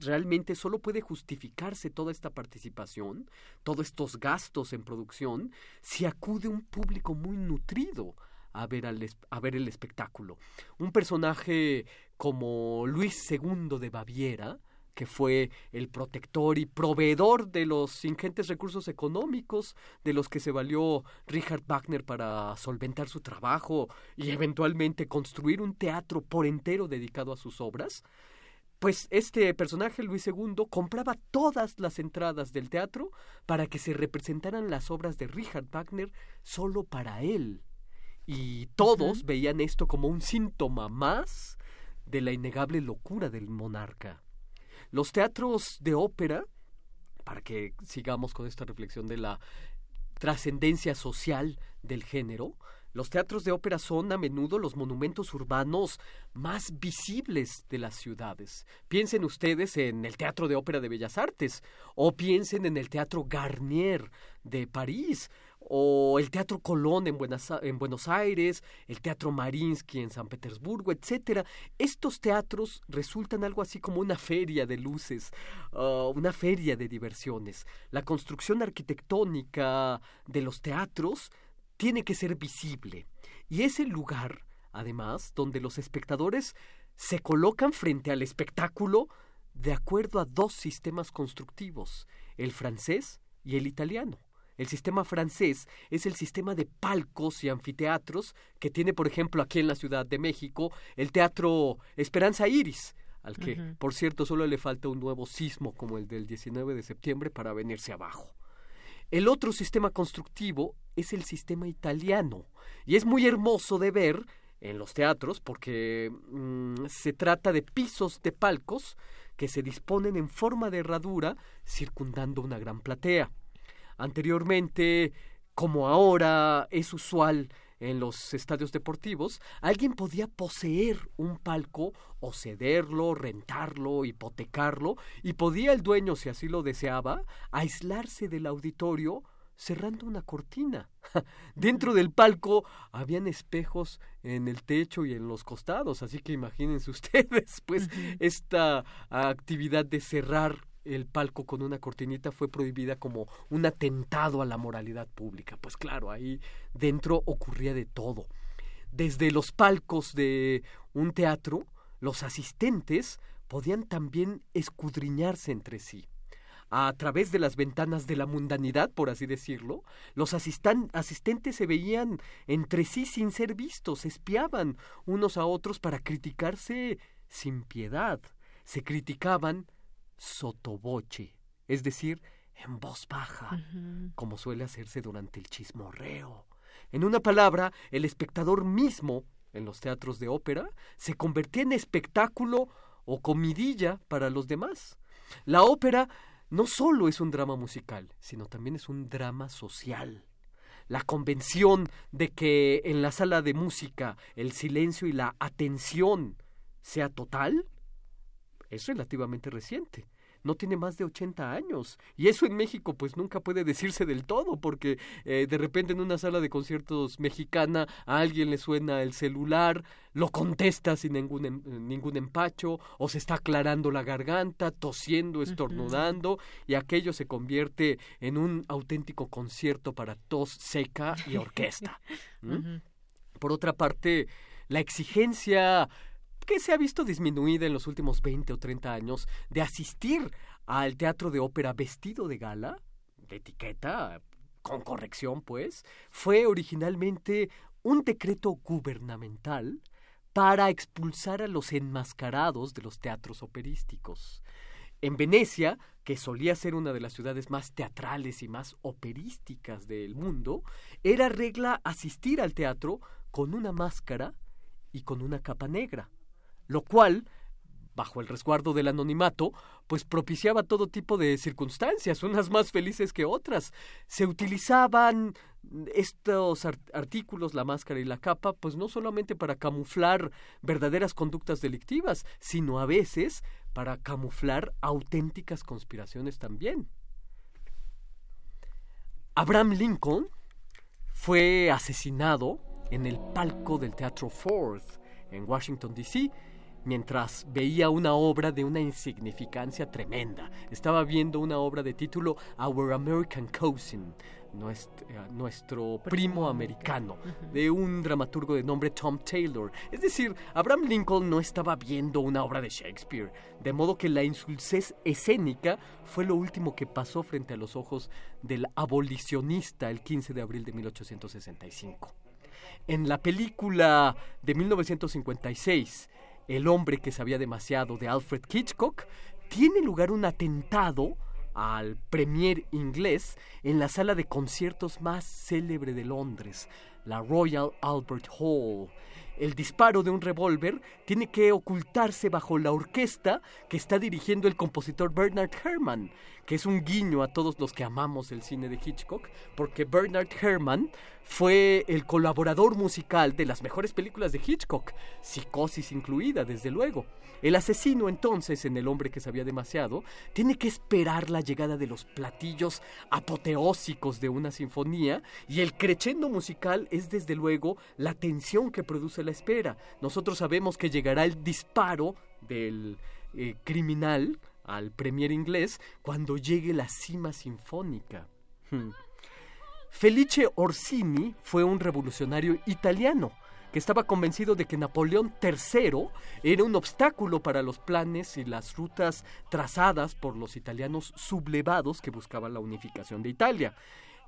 realmente solo puede justificarse toda esta participación, todos estos gastos en producción, si acude un público muy nutrido a ver, al ver el espectáculo. Un personaje como Luis II de Baviera, que fue el protector y proveedor de los ingentes recursos económicos de los que se valió Richard Wagner para solventar su trabajo y eventualmente construir un teatro por entero dedicado a sus obras, pues este personaje, Luis II, compraba todas las entradas del teatro para que se representaran las obras de Richard Wagner solo para él. Y todos veían esto como un síntoma más de la innegable locura del monarca. Los teatros de ópera, para que sigamos con esta reflexión de la trascendencia social del género, los teatros de ópera son a menudo los monumentos urbanos más visibles de las ciudades. Piensen ustedes en el Teatro de Ópera de Bellas Artes, o piensen en el Teatro Garnier de París, o el Teatro Colón en Buenos, en Buenos Aires, el Teatro Marinsky en San Petersburgo, etcétera. Estos teatros resultan algo así como una feria de luces, ah, una feria de diversiones. La construcción arquitectónica de los teatros tiene que ser visible. Y es el lugar, además, donde los espectadores se colocan frente al espectáculo de acuerdo a dos sistemas constructivos, el francés y el italiano. El sistema francés es el sistema de palcos y anfiteatros que tiene, por ejemplo, aquí en la Ciudad de México, el Teatro Esperanza Iris, al que, por cierto, solo le falta un nuevo sismo como el del 19 de septiembre para venirse abajo. El otro sistema constructivo es el sistema italiano y es muy hermoso de ver en los teatros porque mm, se trata de pisos de palcos que se disponen en forma de herradura circundando una gran platea. Anteriormente, como ahora es usual en los estadios deportivos, alguien podía poseer un palco o cederlo, rentarlo, hipotecarlo, y podía el dueño, si así lo deseaba, aislarse del auditorio cerrando una cortina. Dentro del palco habían espejos en el techo y en los costados, así que imagínense ustedes, pues esta actividad de cerrar el palco con una cortinita fue prohibida como un atentado a la moralidad pública. Pues claro, ahí dentro ocurría de todo. Desde los palcos de un teatro, los asistentes podían también escudriñarse entre sí a través de las ventanas de la mundanidad, por así decirlo, los asistentes se veían entre sí sin ser vistos, espiaban unos a otros para criticarse sin piedad. Se criticaban sotoboche, es decir, en voz baja, como suele hacerse durante el chismorreo. En una palabra, el espectador mismo, en los teatros de ópera, se convertía en espectáculo o comidilla para los demás. La ópera no solo es un drama musical, sino también es un drama social. La convención de que en la sala de música el silencio y la atención sea total es relativamente reciente no tiene más de 80 años. Y eso en México pues nunca puede decirse del todo, porque eh, de repente en una sala de conciertos mexicana a alguien le suena el celular, lo contesta sin ningún, ningún empacho, o se está aclarando la garganta, tosiendo, estornudando, y aquello se convierte en un auténtico concierto para tos seca y orquesta. Por otra parte, la exigencia que se ha visto disminuida en los últimos 20 o 30 años de asistir al teatro de ópera vestido de gala, de etiqueta, con corrección pues, fue originalmente un decreto gubernamental para expulsar a los enmascarados de los teatros operísticos. En Venecia, que solía ser una de las ciudades más teatrales y más operísticas del mundo, era regla asistir al teatro con una máscara y con una capa negra lo cual bajo el resguardo del anonimato, pues propiciaba todo tipo de circunstancias, unas más felices que otras. Se utilizaban estos artículos, la máscara y la capa, pues no solamente para camuflar verdaderas conductas delictivas, sino a veces para camuflar auténticas conspiraciones también. Abraham Lincoln fue asesinado en el palco del Teatro Ford en Washington, D.C., mientras veía una obra de una insignificancia tremenda. Estaba viendo una obra de título Our American Cousin, nuestro, primo americano, de un dramaturgo de nombre Tom Taylor. Es decir, Abraham Lincoln no estaba viendo una obra de Shakespeare, de modo que la insulsez escénica fue lo último que pasó frente a los ojos del abolicionista el 15 de abril de 1865. En la película de 1956, el hombre que sabía demasiado de Alfred Hitchcock, tiene lugar un atentado al premier inglés en la sala de conciertos más célebre de Londres, la Royal Albert Hall. El disparo de un revólver tiene que ocultarse bajo la orquesta que está dirigiendo el compositor Bernard Herrmann, que es un guiño a todos los que amamos el cine de Hitchcock, porque Bernard Herrmann fue el colaborador musical de las mejores películas de Hitchcock, Psicosis incluida, desde luego. El asesino entonces, en El hombre que sabía demasiado, tiene que esperar la llegada de los platillos apoteósicos de una sinfonía y el crescendo musical es desde luego la tensión que produce la espera. Nosotros sabemos que llegará el disparo del eh, criminal al premier inglés cuando llegue la cima sinfónica. Hmm. Felice Orsini fue un revolucionario italiano que estaba convencido de que Napoleón III era un obstáculo para los planes y las rutas trazadas por los italianos sublevados que buscaban la unificación de Italia,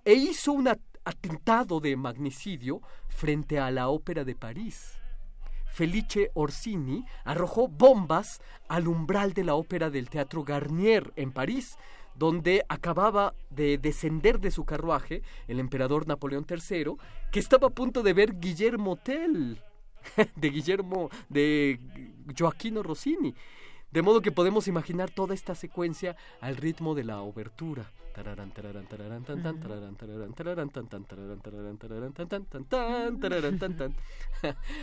e hizo un atentado de magnicidio frente a la Ópera de París. Felice Orsini arrojó bombas al umbral de la ópera del Teatro Garnier en París, donde acababa de descender de su carruaje el emperador Napoleón III, que estaba a punto de ver Guillermo Tell, de Guillermo, de Joaquino Rossini. De modo que podemos imaginar toda esta secuencia al ritmo de la obertura.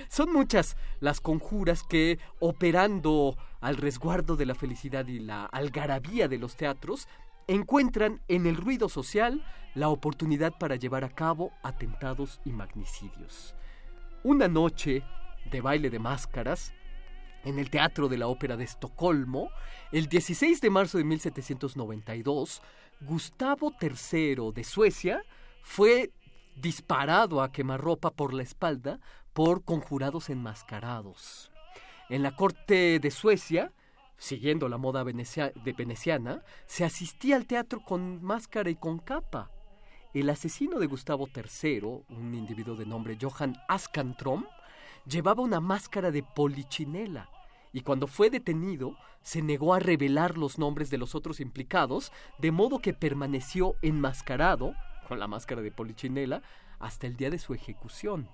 Son muchas las conjuras que, operando al resguardo de la felicidad y la algarabía de los teatros, encuentran en el ruido social la oportunidad para llevar a cabo atentados y magnicidios. Una noche de baile de máscaras en el Teatro de la Ópera de Estocolmo, el 16 de marzo de 1792, Gustavo III de Suecia fue disparado a quemarropa por la espalda por conjurados enmascarados. En la corte de Suecia, siguiendo la moda veneciana, se asistía al teatro con máscara y con capa. El asesino de Gustavo III, un individuo de nombre Johann Askantrom, llevaba una máscara de polichinela y cuando fue detenido se negó a revelar los nombres de los otros implicados, de modo que permaneció enmascarado, con la máscara de Polichinela, hasta el día de su ejecución.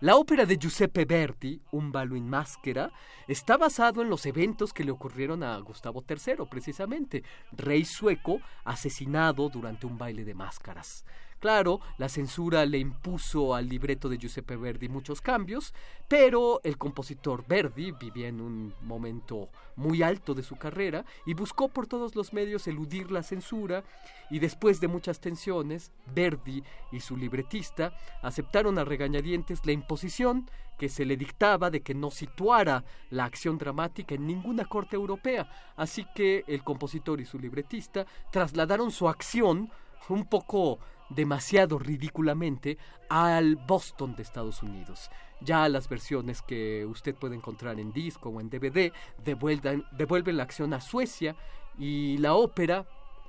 La ópera de Giuseppe Verdi, Un ballo in máscara, está basado en los eventos que le ocurrieron a Gustavo III, precisamente, rey sueco asesinado durante un baile de máscaras. Claro, la censura le impuso al libreto de Giuseppe Verdi muchos cambios, pero el compositor Verdi vivía en un momento muy alto de su carrera y buscó por todos los medios eludir la censura y después de muchas tensiones, Verdi y su libretista aceptaron a regañadientes la imposición que se le dictaba de que no situara la acción dramática en ninguna corte europea, así que el compositor y su libretista trasladaron su acción un poco demasiado ridículamente al Boston de Estados Unidos. Ya las versiones que usted puede encontrar en disco o en DVD devuelven, la acción a Suecia y la ópera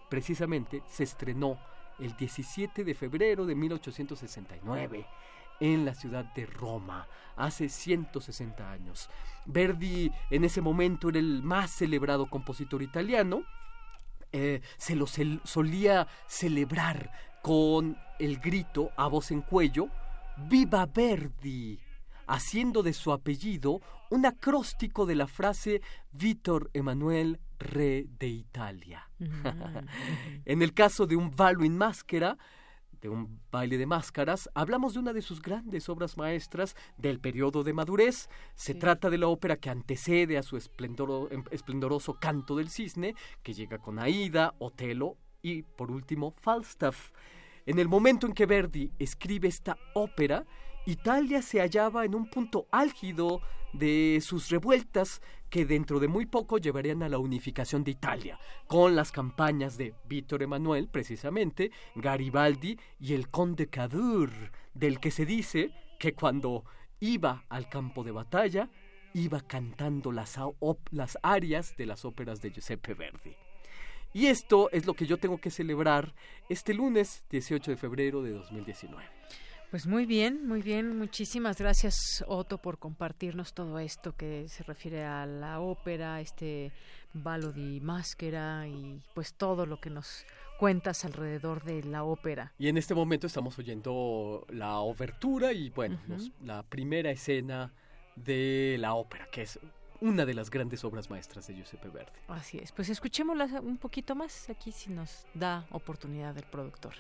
precisamente se estrenó el 17 de febrero de 1869 en la ciudad de Roma, hace 160 años. Verdi en ese momento era el más celebrado compositor italiano, eh, se lo solía celebrar con el grito a voz en cuello, ¡Viva Verdi! haciendo de su apellido un acróstico de la frase Víctor Emanuel, Re de Italia. en el caso de un balo in máscara, de un baile de máscaras, hablamos de una de sus grandes obras maestras del periodo de madurez. Se trata de la ópera que antecede a su em, esplendoroso Canto del Cisne, que llega con Aida, Otelo y, por último, Falstaff. En el momento en que Verdi escribe esta ópera, Italia se hallaba en un punto álgido de sus revueltas que dentro de muy poco llevarían a la unificación de Italia, con las campañas de Víctor Emanuel, precisamente, Garibaldi y el conde Cadur, del que se dice que cuando iba al campo de batalla, iba cantando las, las arias de las óperas de Giuseppe Verdi. Y esto es lo que yo tengo que celebrar este lunes 18 de febrero de 2019.
Pues muy bien, muy bien. Muchísimas gracias, Otto, por compartirnos todo esto que se refiere a la ópera, este balo di máscara y pues todo lo que nos cuentas alrededor de la ópera.
Y en este momento estamos oyendo la obertura y bueno, la primera escena de la ópera, que es una de las grandes obras maestras de Giuseppe Verdi.
Así es, pues escuchémosla un poquito más aquí si nos da oportunidad el productor.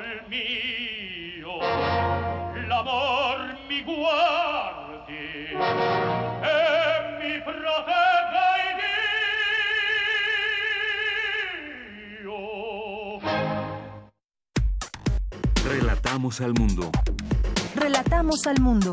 Popol mio l'amor mi guardi e mi protegga Dio
Relatamos al mundo.
Relatamos al mundo.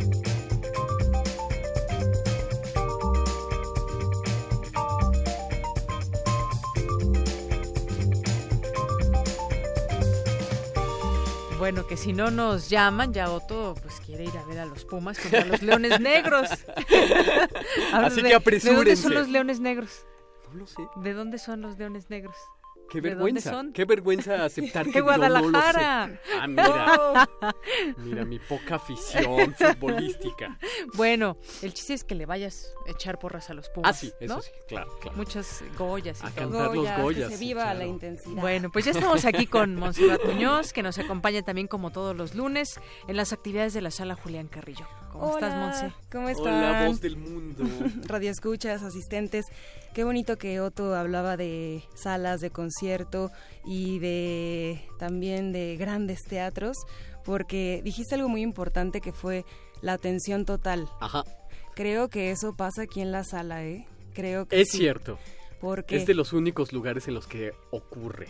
Bueno, que si no nos llaman, ya Otto pues quiere ir a ver a los Pumas contra los Leones Negros.
Así que apresúrense. ¿De
dónde son los Leones Negros?
No lo sé.
¿De dónde son los Leones Negros?
Qué vergüenza. Qué vergüenza aceptar que
de Guadalajara.
no lo sé. Ah, mira. Mira mi poca afición futbolística.
Bueno, el chiste es que le vayas a echar porras a los Pumas.
Ah, sí, eso sí, claro, claro.
Muchas Goyas y
a
todo.
cantar los Goyas.
Que se viva la intensidad.
Bueno, pues ya estamos aquí con Monserrat Muñoz, que nos acompaña también como todos los lunes en las actividades de la sala Julián Carrillo. ¿Cómo estás, Monse?
¿Cómo están?
Hola, voz del mundo.
Radio escuchas, asistentes. Qué bonito que Otto hablaba de salas de concierto y de también de grandes teatros, porque dijiste algo muy importante que fue la atención total.
Ajá.
Creo que eso pasa aquí en la sala, ¿eh? Creo que
Es
sí,
cierto.
Porque
Es de los únicos lugares en los que ocurre,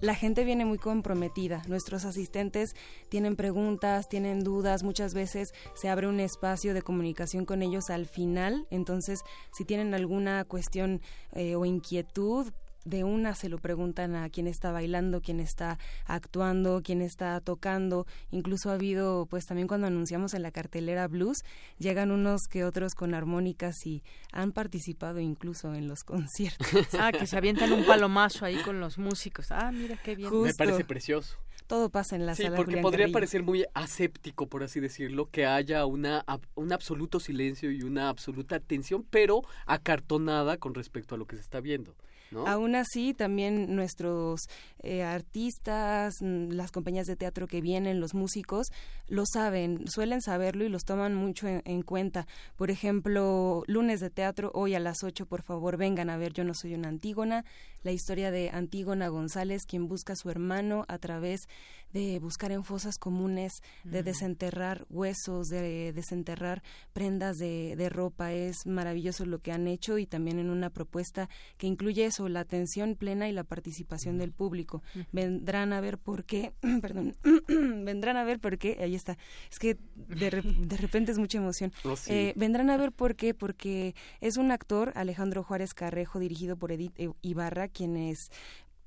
La gente viene muy comprometida. Nuestros asistentes tienen preguntas, tienen dudas. Muchas veces se abre un espacio de comunicación con ellos al final. Entonces, si tienen alguna cuestión eh, o inquietud, de una se lo preguntan a quien está bailando, quien está actuando, quien está tocando. Incluso ha habido, pues también cuando anunciamos en la cartelera blues, llegan unos que otros con armónicas y han participado incluso en los conciertos.
Ah, que se avientan un palomazo ahí con los músicos. Ah, mira qué bien.
Me parece precioso.
Todo pasa en la
Sí,
sala.
porque
Julián
podría
Carrillo.
parecer muy aséptico, por así decirlo, que haya una, un absoluto silencio y una absoluta atención, pero acartonada con respecto a lo que se está viendo. ¿No?
Aún así, también nuestros eh, artistas, mm, las compañías de teatro que vienen, los músicos, lo saben, suelen saberlo y los toman mucho en, en cuenta. Por ejemplo, lunes de teatro, hoy a las 8, por favor, vengan a ver Yo no soy una Antígona, la historia de Antígona González, quien busca a su hermano a través de buscar en fosas comunes, de desenterrar huesos, de desenterrar prendas de, de ropa. Es maravilloso lo que han hecho y también en una propuesta que incluye eso, la atención plena y la participación del público. Vendrán a ver por qué, perdón, vendrán a ver por qué, ahí está, es que de, re- de repente es mucha emoción.
Oh, sí.
Eh, vendrán a ver por qué, porque es un actor, Alejandro Juárez Carrejo, dirigido por Edith Ibarra, quienes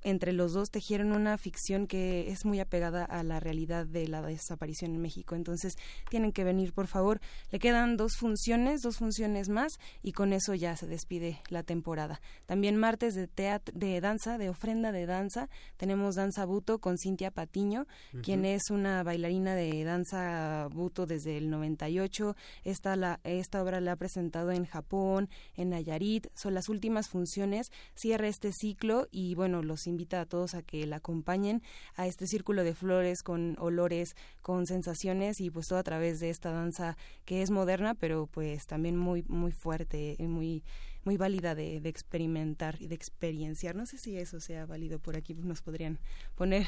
entre los dos tejieron una ficción que es muy apegada a la realidad de la desaparición en México. Entonces, tienen que venir, por favor. Le quedan dos funciones, dos funciones más, y con eso ya se despide la temporada. También martes de teatro, de danza, de ofrenda de danza, tenemos danza buto con Cintia Patiño, quien es una bailarina de danza buto desde el 98. Esta, la, esta obra la ha presentado en Japón, en Nayarit. Son las últimas funciones. Cierra este ciclo y bueno, los invita a todos a que la acompañen a este círculo de flores con olores, con sensaciones y pues todo a través de esta danza que es moderna, pero pues también muy, muy fuerte y muy muy válida de, de experimentar y de experienciar. No sé si eso sea válido por aquí, nos podrían poner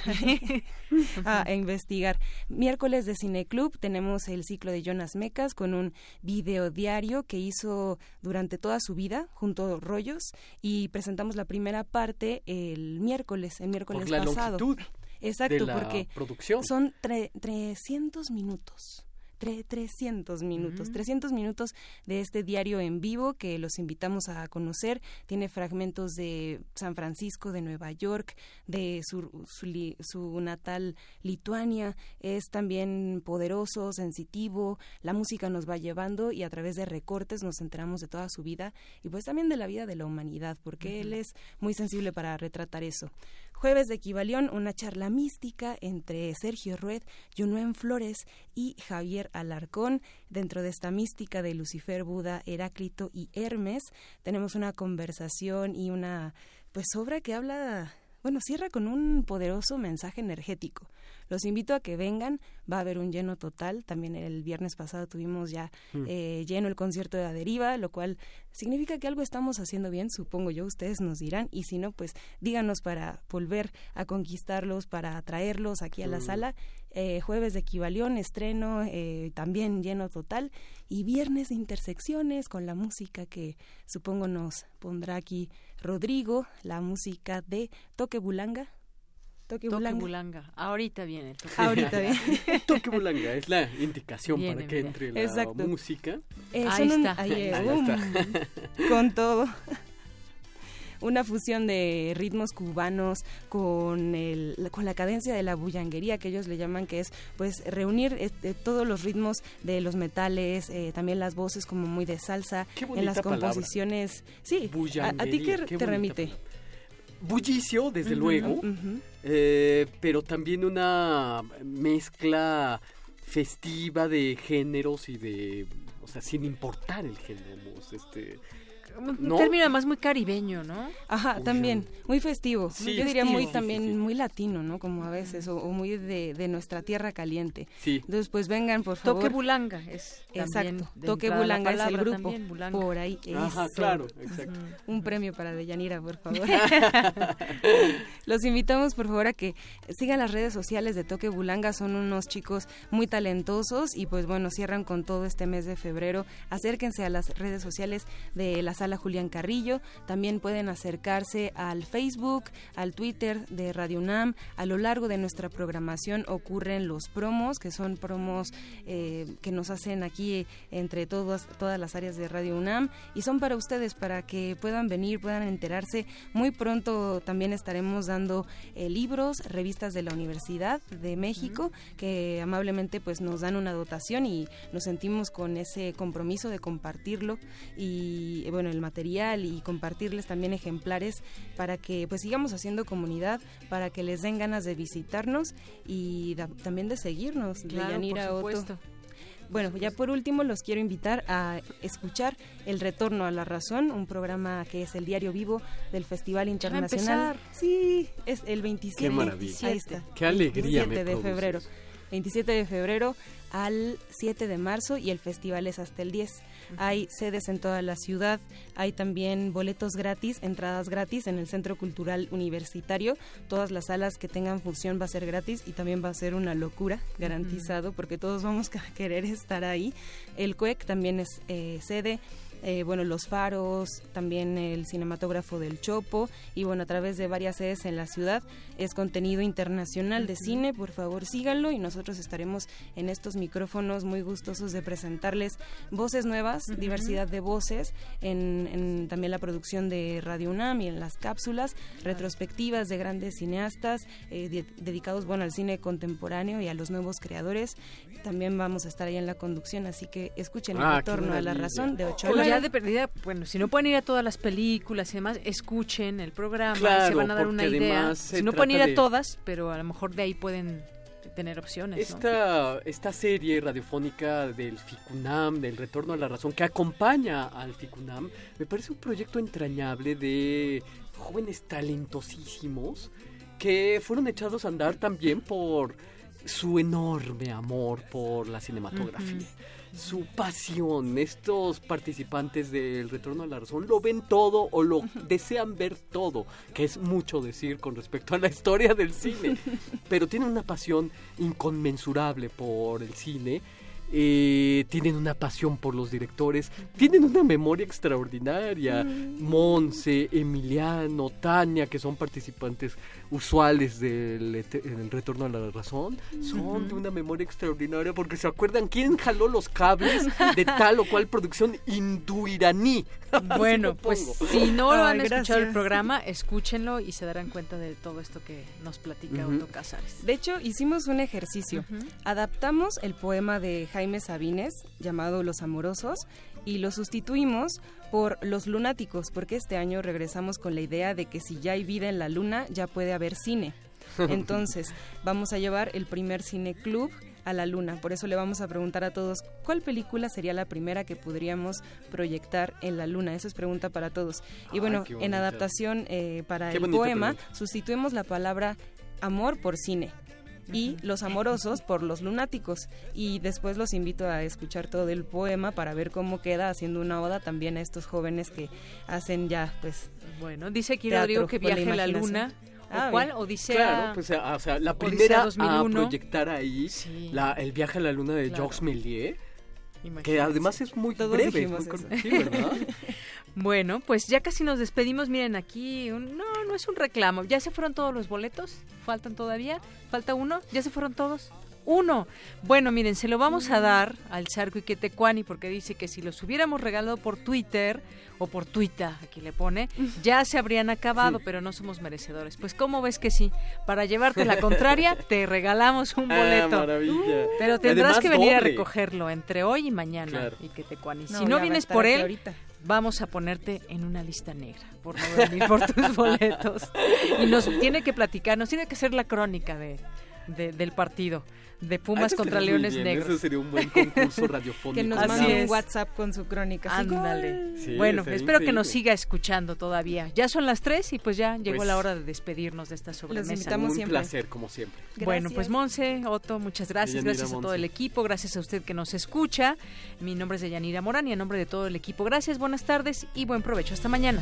a, a investigar. Miércoles de Cineclub tenemos el ciclo de Jonas Mecas con un video diario que hizo durante toda su vida junto a Rollos y presentamos la primera parte el miércoles, el miércoles
Por la
pasado.
longitud
Exacto,
de la
porque
producción.
son tre- 300 minutos. Tre- 300 minutos, 300 minutos de este diario en vivo que los invitamos a conocer. Tiene fragmentos de San Francisco, de Nueva York, de su, su, li- su natal Lituania. Es también poderoso, sensitivo. La música nos va llevando y a través de recortes nos enteramos de toda su vida y pues también de la vida de la humanidad, porque él es muy sensible para retratar eso. Jueves de Equivalión, una charla mística entre Sergio Rued, Junuen Flores y Javier Alarcón. Dentro de esta mística de Lucifer, Buda, Heráclito y Hermes, tenemos una conversación y una pues obra que habla, bueno, cierra con un poderoso mensaje energético. Los invito a que vengan, va a haber un lleno total. También el viernes pasado tuvimos ya
Mm.
eh, lleno el concierto de la deriva, lo cual significa que algo estamos haciendo bien, supongo yo, ustedes nos dirán, y si no, pues díganos para volver a conquistarlos, para traerlos aquí a la
Mm.
sala. Eh, jueves de Equivalión, estreno, eh, también lleno total, y viernes de intersecciones con la música que supongo nos pondrá aquí Rodrigo, la música de Toque Bulanga. Toque
Toque
Bulanga.
bulanga. Ahorita viene el toque
Ahorita bien.
Toque bulanga es la indicación
Viene,
para que
viene.
entre la
Exacto.
música.
Eh,
Ahí
un-
está.
ahí,
Ahí
um,
está.
con todo. una fusión de ritmos cubanos con, el, con la cadencia de la bullanguería que ellos le llaman, que es pues reunir este, todos los ritmos de los metales, eh, también las voces como muy de salsa, en las composiciones. Sí, a, ti qué, te remite?
bullicio, desde luego, eh, pero también una mezcla festiva de géneros y de, o sea, sin importar el género, este,
un término además muy caribeño, ¿no?
Ajá, también, muy festivo. Yo diría muy también muy latino, ¿no? Como a veces, o, muy de, nuestra tierra caliente.
Sí.
Entonces, pues vengan, por favor.
Toque Bulanga es
Exacto, Toque Bulanga es el grupo. Por ahí.
Ajá, claro, exacto.
Un premio para Deyanira, por favor. Los invitamos, por favor, a que sigan las redes sociales de Toque Bulanga. Son unos chicos muy talentosos y, pues bueno, cierran con todo este mes de febrero. Acérquense a las redes sociales de la sala Julián Carrillo. También pueden acercarse al Facebook, al Twitter de Radio UNAM. A lo largo de nuestra programación ocurren los promos, que son promos eh, que nos hacen aquí entre todas, todas las áreas de Radio UNAM y son para ustedes, para que puedan venir, puedan enterarse. Muy pronto también estaremos dando eh, libros, revistas de la Universidad de México, que amablemente pues nos dan una dotación y nos sentimos con ese compromiso de compartirlo y bueno, el material y compartirles también ejemplares para que pues sigamos haciendo comunidad, para que les den ganas de visitarnos y también de seguirnos,
de Yanira Otto.
Bueno, ya por último los quiero invitar a escuchar El Retorno a la Razón, un programa que es el diario vivo del Festival Internacional. Sí, es el 27.
Qué maravilla.
Ahí está.
Qué alegría
27 de febrero. 27 de febrero al 7 de marzo y el festival es hasta el 10. Hay sedes en toda la ciudad, hay también boletos gratis, entradas gratis en el Centro Cultural Universitario. Todas las salas que tengan función va a ser gratis y también va a ser una locura, garantizado, porque todos vamos a querer estar ahí. El CUEC también es eh, sede. Eh, bueno, los faros, también el cinematógrafo del Chopo y bueno, a través de varias sedes en la ciudad es contenido internacional de cine, por favor síganlo y nosotros estaremos en estos micrófonos muy gustosos de presentarles voces nuevas, diversidad de voces, en, también la producción de Radio UNAM y en las cápsulas, retrospectivas de grandes cineastas eh, dedicados bueno al cine contemporáneo y a los nuevos creadores. También vamos a estar ahí en la conducción, así que escuchen el
ah,
retorno a la razón de 8
ya de perdida, bueno, si no pueden ir a todas las películas y demás, escuchen el programa, se van a dar una idea. Si no pueden ir a todas, pero a lo mejor de ahí pueden tener opciones.
Esta, esta serie radiofónica del FICUNAM, del Retorno a la Razón, que acompaña al FICUNAM, me parece un proyecto entrañable de jóvenes talentosísimos que fueron echados a andar también por su enorme amor por la cinematografía su pasión. Estos participantes del Retorno a la Razón lo ven todo o lo desean ver todo, que es mucho decir con respecto a la historia del cine. Pero tienen una pasión inconmensurable por el cine eh, tienen una pasión por los directores, tienen una memoria extraordinaria. Mm. Monse, Emiliano, Tania, que son participantes usuales del el retorno a la razón, son de una memoria extraordinaria porque se acuerdan quién jaló los cables de tal o cual producción indoiraní.
Bueno, pues si no lo han escuchado el programa, escúchenlo y se darán cuenta de todo esto que nos platica Otto Casares.
De hecho, hicimos un ejercicio. Adaptamos el poema de Jaime Sabines llamado Los Amorosos y lo sustituimos por Los Lunáticos, porque este año regresamos con la idea de que si ya hay vida en la luna, ya puede haber cine. Entonces, vamos a llevar el primer cine club a la luna. Por eso le vamos a preguntar a todos cuál película sería la primera que podríamos proyectar en la luna. Eso es pregunta para todos. Y bueno, en adaptación eh, para el poema, sustituimos la palabra amor por cine y Los Amorosos por Los Lunáticos. Y después los invito a escuchar todo el poema para ver cómo queda haciendo una oda también a estos jóvenes que hacen ya, pues.
Bueno, dice aquí Rodrigo que viaje a la luna. Ah, ¿O cuál? Odisea.
Claro, pues o sea, la primera a proyectar ahí la, el viaje a la luna de claro. Jacques Méliès. Que además es muy breve. Muy sí, ¿verdad?
Bueno, pues ya casi nos despedimos. Miren, aquí no, no es un reclamo. ¿Ya se fueron todos los boletos? ¿Faltan todavía? ¿Falta uno? ¿Ya se fueron todos? uno. Bueno, miren, se lo vamos a dar al Charco Iquetecuani porque dice que si los hubiéramos regalado por Twitter o por Twitter, aquí le pone, ya se habrían acabado, pero no somos merecedores. Pues ¿cómo ves que sí? Para llevarte la contraria, te regalamos un
Ah,
boleto.
maravilla.
Pero
Y
tendrás
además
que venir a recogerlo entre hoy y mañana,
Claro.
Iquetecuani.
No,
si no vienes por él,
ahorita.
Vamos a ponerte en una lista negra por no venir por tus boletos. Y nos tiene que platicar, nos tiene que hacer la crónica de, de- del partido de Pumas
Ah, eso
contra Leones
bien,
Negros.
Ese sería un buen concurso radiofónico.
Que nos mande un WhatsApp con su crónica.
Ándale.
Sí,
bueno, espero que nos siga escuchando todavía. Ya son las tres y pues ya llegó
Pues-
la hora de despedirnos de esta sobremesa.
invitamos
un
siempre.
placer, como siempre.
Bueno, pues Monse, Otto, muchas gracias.
Deyanira,
Gracias a todo el equipo, gracias a usted que nos escucha. Mi nombre es Deyanira Morán y a nombre de todo el equipo, gracias, buenas tardes y buen provecho. Hasta mañana.